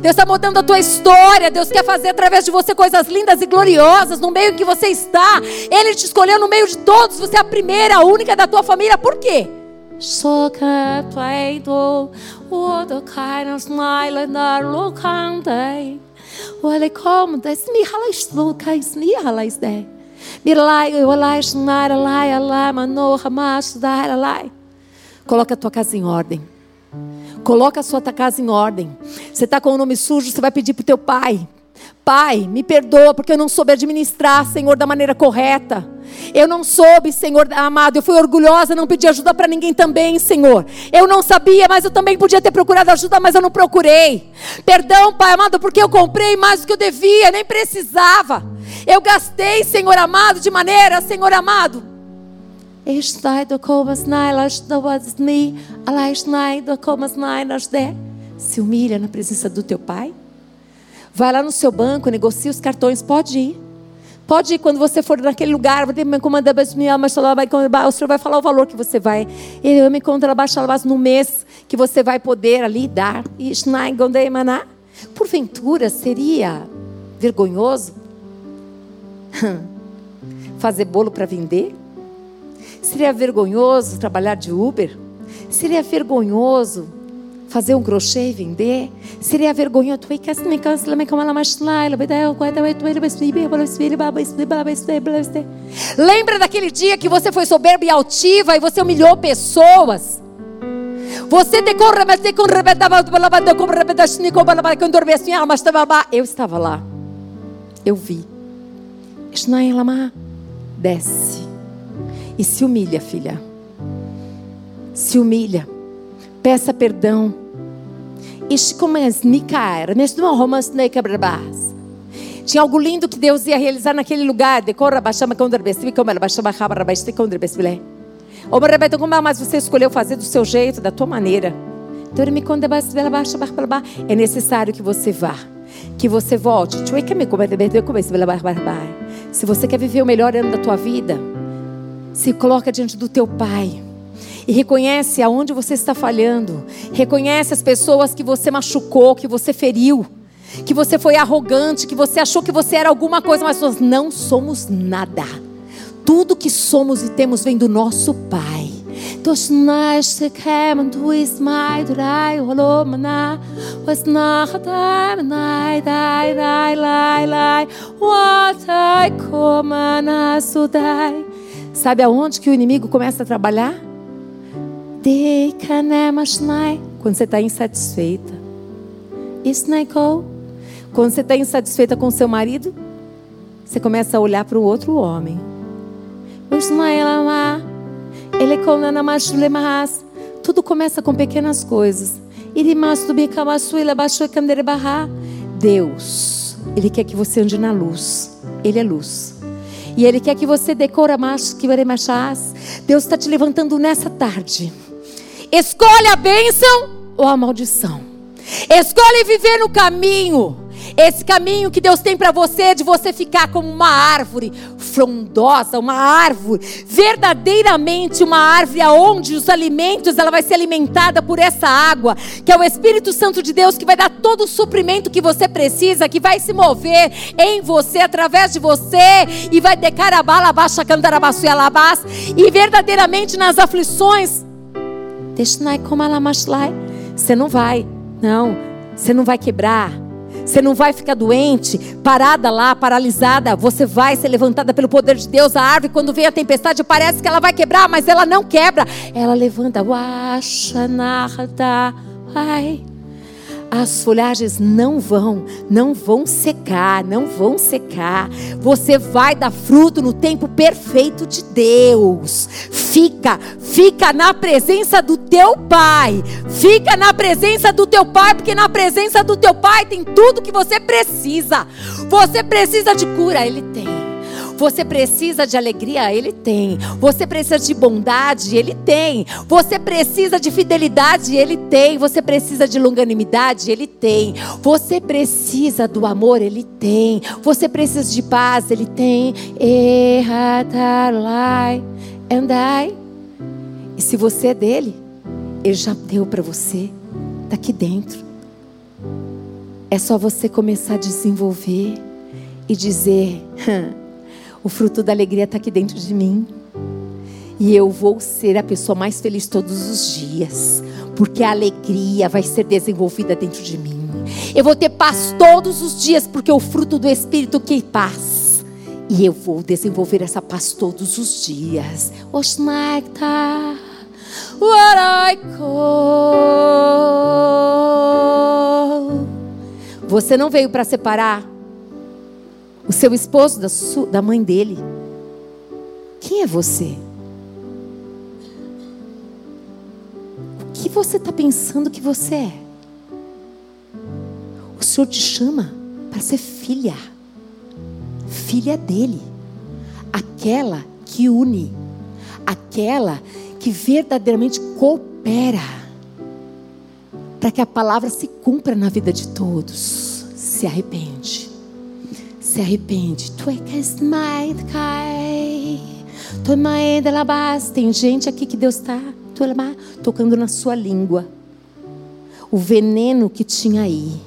Deus está mudando a tua história. Deus quer fazer através de você coisas lindas e gloriosas no meio que você está. Ele te escolheu no meio de todos. Você é a primeira, a única da tua família. Por quê? Soka pleito, o do kainas naila na lukante. Wale kom des mi halais lukais ni halais de. Mirlai, eu alais nara lai alai mano hamas da lai. Coloca a tua casa em ordem. Coloca a sua casa em ordem. Você está com o nome sujo, você vai pedir para o teu pai. Pai, me perdoa porque eu não soube administrar, Senhor, da maneira correta. Eu não soube, Senhor amado. Eu fui orgulhosa, não pedi ajuda para ninguém também, Senhor. Eu não sabia, mas eu também podia ter procurado ajuda, mas eu não procurei. Perdão, Pai amado, porque eu comprei mais do que eu devia, nem precisava. Eu gastei, Senhor amado, de maneira, Senhor amado. Se humilha na presença do teu Pai. Vai lá no seu banco, negocia os cartões, pode ir. Pode ir quando você for naquele lugar, o senhor vai falar o valor que você vai. Eu me abaixo no mês que você vai poder ali dar. Porventura seria vergonhoso fazer bolo para vender? Seria vergonhoso trabalhar de Uber? Seria vergonhoso fazer um crochê e vender? Seria vergonhoso. Lembra daquele dia que você foi soberba e altiva e você humilhou pessoas? Você Eu estava lá. Eu vi. Desce. E se humilha, filha. Se humilha. Peça perdão. Tinha algo lindo que Deus ia realizar naquele lugar. Mas você escolheu fazer do seu jeito, da tua maneira. É necessário que você vá, que você volte. Se você quer viver o melhor ano da tua vida, se coloca diante do teu Pai e reconhece aonde você está falhando. Reconhece as pessoas que você machucou, que você feriu, que você foi arrogante, que você achou que você era alguma coisa, mas nós não somos nada. Tudo que somos e temos vem do nosso Pai. Dos nós kämen du is mai drei holo mana was nach dai nai dai dai lai lai what I come sudai Sabe aonde que o inimigo começa a trabalhar? Quando você está insatisfeita. Quando você está insatisfeita com seu marido, você começa a olhar para o outro homem. Tudo começa com pequenas coisas. Deus, Ele quer que você ande na luz. Ele é luz. E Ele quer que você decora mais que Deus está te levantando nessa tarde Escolhe a bênção ou a maldição. Escolhe viver no caminho. Esse caminho que Deus tem para você de você ficar como uma árvore frondosa, uma árvore, verdadeiramente uma árvore aonde os alimentos, ela vai ser alimentada por essa água, que é o Espírito Santo de Deus que vai dar todo o suprimento que você precisa, que vai se mover em você, através de você, e vai decar a bala, baixa, cantarabaçu e alabás, e verdadeiramente nas aflições você não vai, não, você não vai quebrar. Você não vai ficar doente, parada lá, paralisada. Você vai ser levantada pelo poder de Deus. A árvore, quando vem a tempestade, parece que ela vai quebrar, mas ela não quebra. Ela levanta. Ai. As folhagens não vão, não vão secar, não vão secar. Você vai dar fruto no tempo perfeito de Deus. Fica, fica na presença do teu Pai. Fica na presença do teu Pai, porque na presença do teu Pai tem tudo que você precisa. Você precisa de cura, Ele tem. Você precisa de alegria? Ele tem. Você precisa de bondade? Ele tem. Você precisa de fidelidade? Ele tem. Você precisa de longanimidade? Ele tem. Você precisa do amor? Ele tem. Você precisa de paz? Ele tem. And E se você é dele, ele já deu para você. Está aqui dentro. É só você começar a desenvolver e dizer. O fruto da alegria está aqui dentro de mim. E eu vou ser a pessoa mais feliz todos os dias. Porque a alegria vai ser desenvolvida dentro de mim. Eu vou ter paz todos os dias, porque o fruto do Espírito que é paz. E eu vou desenvolver essa paz todos os dias. Osnaita. Você não veio para separar o seu esposo da, sua, da mãe dele. Quem é você? O que você está pensando que você é? O Senhor te chama para ser filha, filha dele, aquela que une, aquela que verdadeiramente coopera, para que a palavra se cumpra na vida de todos. Se arrepende, se arrepende. Tu é que mais cai, tu é Tem gente aqui que Deus está tocando na sua língua. O veneno que tinha aí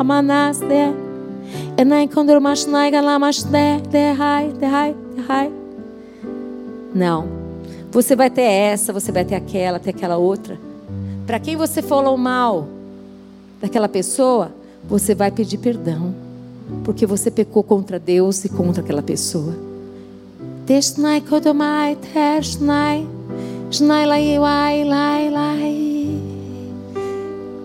hamanas de. Enai mas de de hai de hai de hai. Não. Você vai ter essa, você vai ter aquela, ter aquela outra. Para quem você falou mal daquela pessoa, você vai pedir perdão, porque você pecou contra Deus e contra aquela pessoa.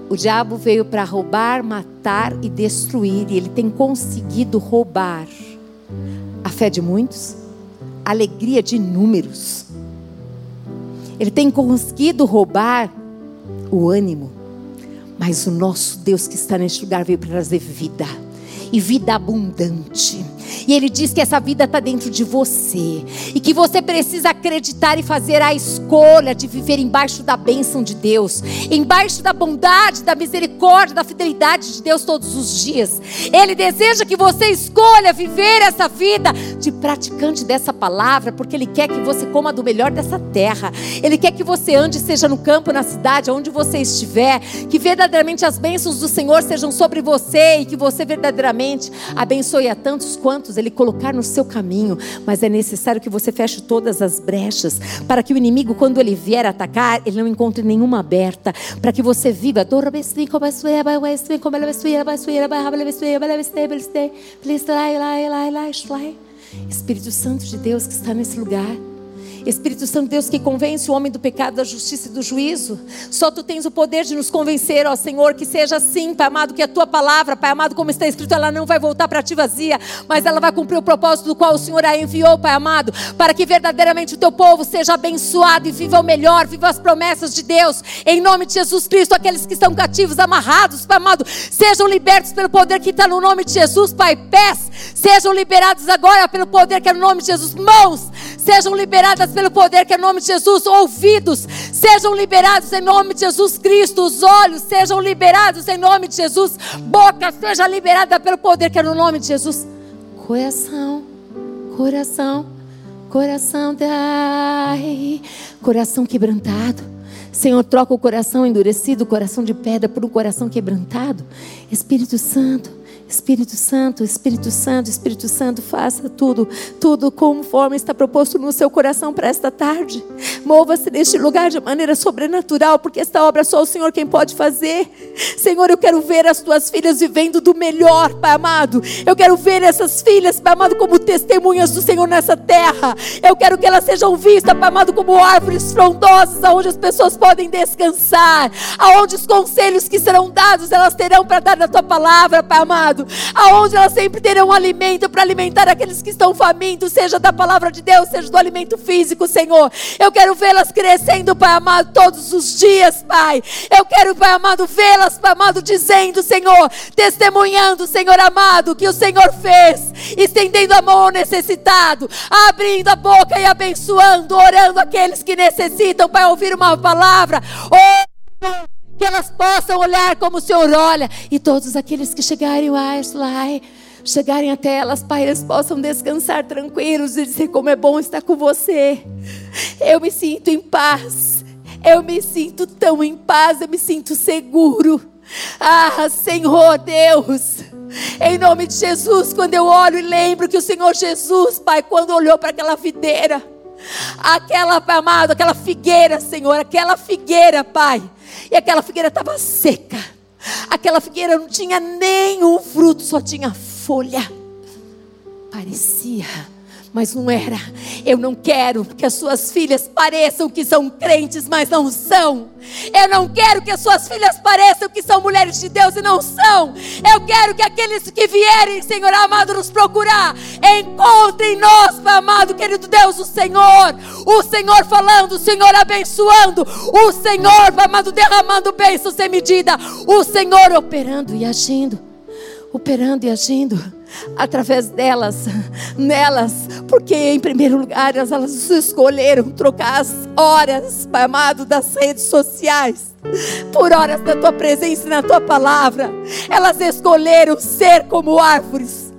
O diabo veio para roubar, matar e destruir, e ele tem conseguido roubar a fé de muitos, alegria de inúmeros. Ele tem conseguido roubar o ânimo, mas o nosso Deus que está neste lugar veio para trazer vida e vida abundante. E Ele diz que essa vida está dentro de você. E que você precisa acreditar e fazer a escolha de viver embaixo da bênção de Deus, embaixo da bondade, da misericórdia, da fidelidade de Deus todos os dias. Ele deseja que você escolha viver essa vida de praticante dessa palavra, porque Ele quer que você coma do melhor dessa terra. Ele quer que você ande, seja no campo, na cidade, onde você estiver, que verdadeiramente as bênçãos do Senhor sejam sobre você e que você verdadeiramente abençoe a tantos quantos Ele colocar no seu caminho, mas é necessário que você feche todas as brechas, para que o inimigo, quando ele vier atacar, ele não encontre nenhuma aberta, para que você viva. Espírito Santo de Deus que está nesse lugar. Espírito Santo, Deus que convence o homem do pecado, da justiça e do juízo. Só tu tens o poder de nos convencer, ó Senhor, que seja assim, Pai amado, que a tua palavra, Pai amado, como está escrito, ela não vai voltar para ti vazia, mas ela vai cumprir o propósito do qual o Senhor a enviou, Pai amado, para que verdadeiramente o teu povo seja abençoado e viva o melhor, viva as promessas de Deus. Em nome de Jesus Cristo, aqueles que estão cativos, amarrados, Pai amado, sejam libertos pelo poder que está no nome de Jesus, Pai. Pés, sejam liberados agora pelo poder que é no nome de Jesus. Mãos, sejam liberadas pelo poder que é nome de Jesus. Ouvidos sejam liberados em nome de Jesus Cristo. Os olhos sejam liberados em nome de Jesus. Boca seja liberada pelo poder que é no nome de Jesus. Coração, coração, coração, ai, coração quebrantado. Senhor, troca o coração endurecido, o coração de pedra, por um coração quebrantado. Espírito Santo. Espírito Santo, Espírito Santo, Espírito Santo, faça tudo, tudo conforme está proposto no seu coração para esta tarde. Mova-se neste lugar de maneira sobrenatural, porque esta obra só o Senhor quem pode fazer. Senhor, eu quero ver as tuas filhas vivendo do melhor, Pai amado. Eu quero ver essas filhas, Pai amado, como testemunhas do Senhor nessa terra. Eu quero que elas sejam vistas, Pai amado, como árvores frondosas, aonde as pessoas podem descansar, aonde os conselhos que serão dados elas terão para dar na tua palavra, Pai amado aonde elas sempre terão alimento para alimentar aqueles que estão famintos, seja da palavra de Deus, seja do alimento físico, Senhor. Eu quero vê-las crescendo, Pai amado, todos os dias, Pai. Eu quero, Pai amado, vê-las, Pai amado, dizendo, Senhor, testemunhando, Senhor amado, que o Senhor fez, estendendo a mão ao necessitado, abrindo a boca e abençoando, orando aqueles que necessitam, Pai, ouvir uma palavra. Oh, que elas possam olhar como o Senhor olha, e todos aqueles que chegarem lá, chegarem até elas, Pai, eles possam descansar tranquilos e dizer como é bom estar com você. Eu me sinto em paz, eu me sinto tão em paz, eu me sinto seguro. Ah, Senhor Deus. Em nome de Jesus, quando eu olho e lembro que o Senhor Jesus, Pai, quando olhou para aquela videira, aquela, amado, aquela figueira, Senhor, aquela figueira, Pai, e aquela figueira estava seca. Aquela figueira não tinha nenhum fruto, só tinha folha. Parecia, mas não era. Eu não quero que as suas filhas pareçam que são crentes, mas não são. Eu não quero que as suas filhas pareçam que são mulheres de Deus e não são. Eu quero que aqueles que vierem, Senhor amado, nos procurar, encontrem nós, Pai amado, querido Deus, o Senhor. O Senhor falando, o Senhor abençoando, o Senhor, Pai amado, derramando bênçãos sem medida, o Senhor operando e agindo, operando e agindo através delas, nelas, porque em primeiro lugar elas, elas escolheram trocar as horas, Pai amado, das redes sociais por horas da tua presença e na tua palavra. Elas escolheram ser como árvores.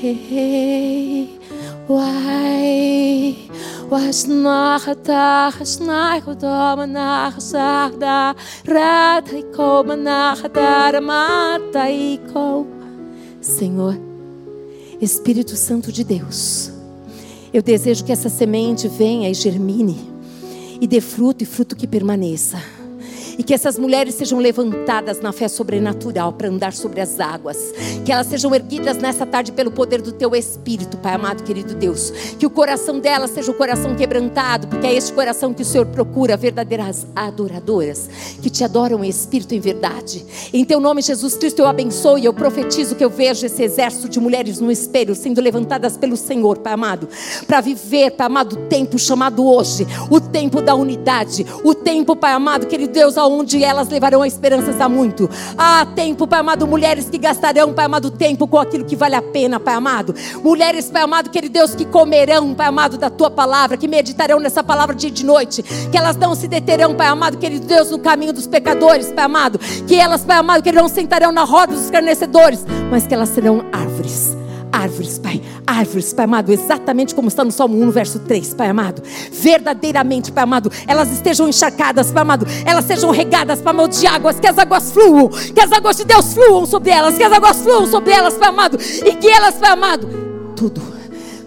Hey, why? Was nachta schnai godom nach sagda rat i kom nach dar mata i kom Senhor, Espírito Santo de Deus, eu desejo que essa semente venha e germine e dê fruto e fruto que permaneça. E que essas mulheres sejam levantadas na fé sobrenatural para andar sobre as águas. Que elas sejam erguidas nessa tarde pelo poder do teu Espírito, Pai amado, querido Deus. Que o coração delas seja o coração quebrantado, porque é este coração que o Senhor procura, verdadeiras adoradoras, que te adoram em espírito em verdade. Em teu nome, Jesus Cristo, eu abençoo e eu profetizo que eu vejo esse exército de mulheres no espelho sendo levantadas pelo Senhor, Pai amado, para viver, Pai amado, o tempo chamado hoje, o tempo da unidade, o tempo, Pai amado, querido Deus, ao onde elas levarão esperanças a muito. Há tempo, Pai amado, mulheres que gastarão, Pai amado, tempo com aquilo que vale a pena, Pai amado. Mulheres, Pai amado, querido Deus, que comerão, Pai amado, da tua palavra, que meditarão nessa palavra dia e de noite, que elas não se deterão, Pai amado, querido Deus, no caminho dos pecadores, Pai amado, que elas, Pai amado, que não sentarão na roda dos escarnecedores, mas que elas serão árvores árvores, Pai. Árvores, Pai amado, exatamente como está no Salmo 1, verso 3, Pai amado. Verdadeiramente, Pai amado, elas estejam encharcadas, Pai amado. Elas sejam regadas, Pai amado, de águas, que as águas fluam, que as águas de Deus fluam sobre elas, que as águas fluam sobre elas, Pai amado. E que elas, Pai amado, tudo,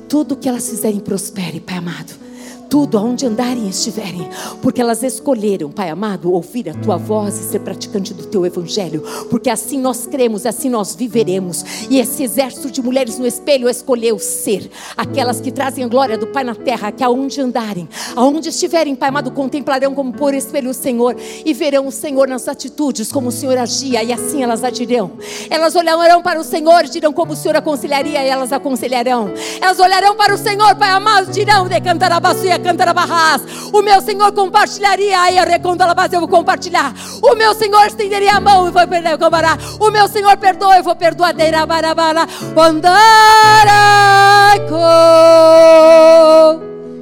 tudo que elas fizerem prospere, Pai amado tudo aonde andarem e estiverem, porque elas escolheram, Pai amado, ouvir a tua voz e ser praticante do teu evangelho, porque assim nós cremos, assim nós viveremos. E esse exército de mulheres no espelho escolheu ser aquelas que trazem a glória do Pai na terra, que aonde andarem, aonde estiverem, Pai amado, contemplarão como por espelho o Senhor e verão o Senhor nas atitudes, como o Senhor agia, e assim elas agirão. Elas olharão para o Senhor e dirão como o Senhor aconselharia, e elas aconselharão. Elas olharão para o Senhor, Pai amado, dirão de cantar a bacia cantar barras. O meu Senhor compartilharia, aí a recondalabás, eu vou compartilhar. O meu Senhor estenderia a mão e vou perder o meu Senhor perdoa, eu vou perdoar. Barabara,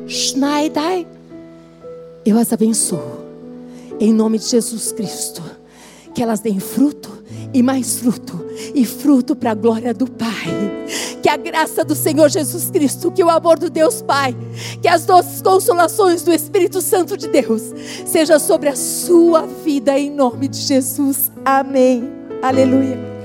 Schneidai. Eu as abençoo. Em nome de Jesus Cristo. Que elas deem fruto e mais fruto, e fruto para a glória do Pai. Que a graça do Senhor Jesus Cristo, que o amor do Deus Pai, que as doces consolações do Espírito Santo de Deus seja sobre a sua vida em nome de Jesus. Amém. Aleluia.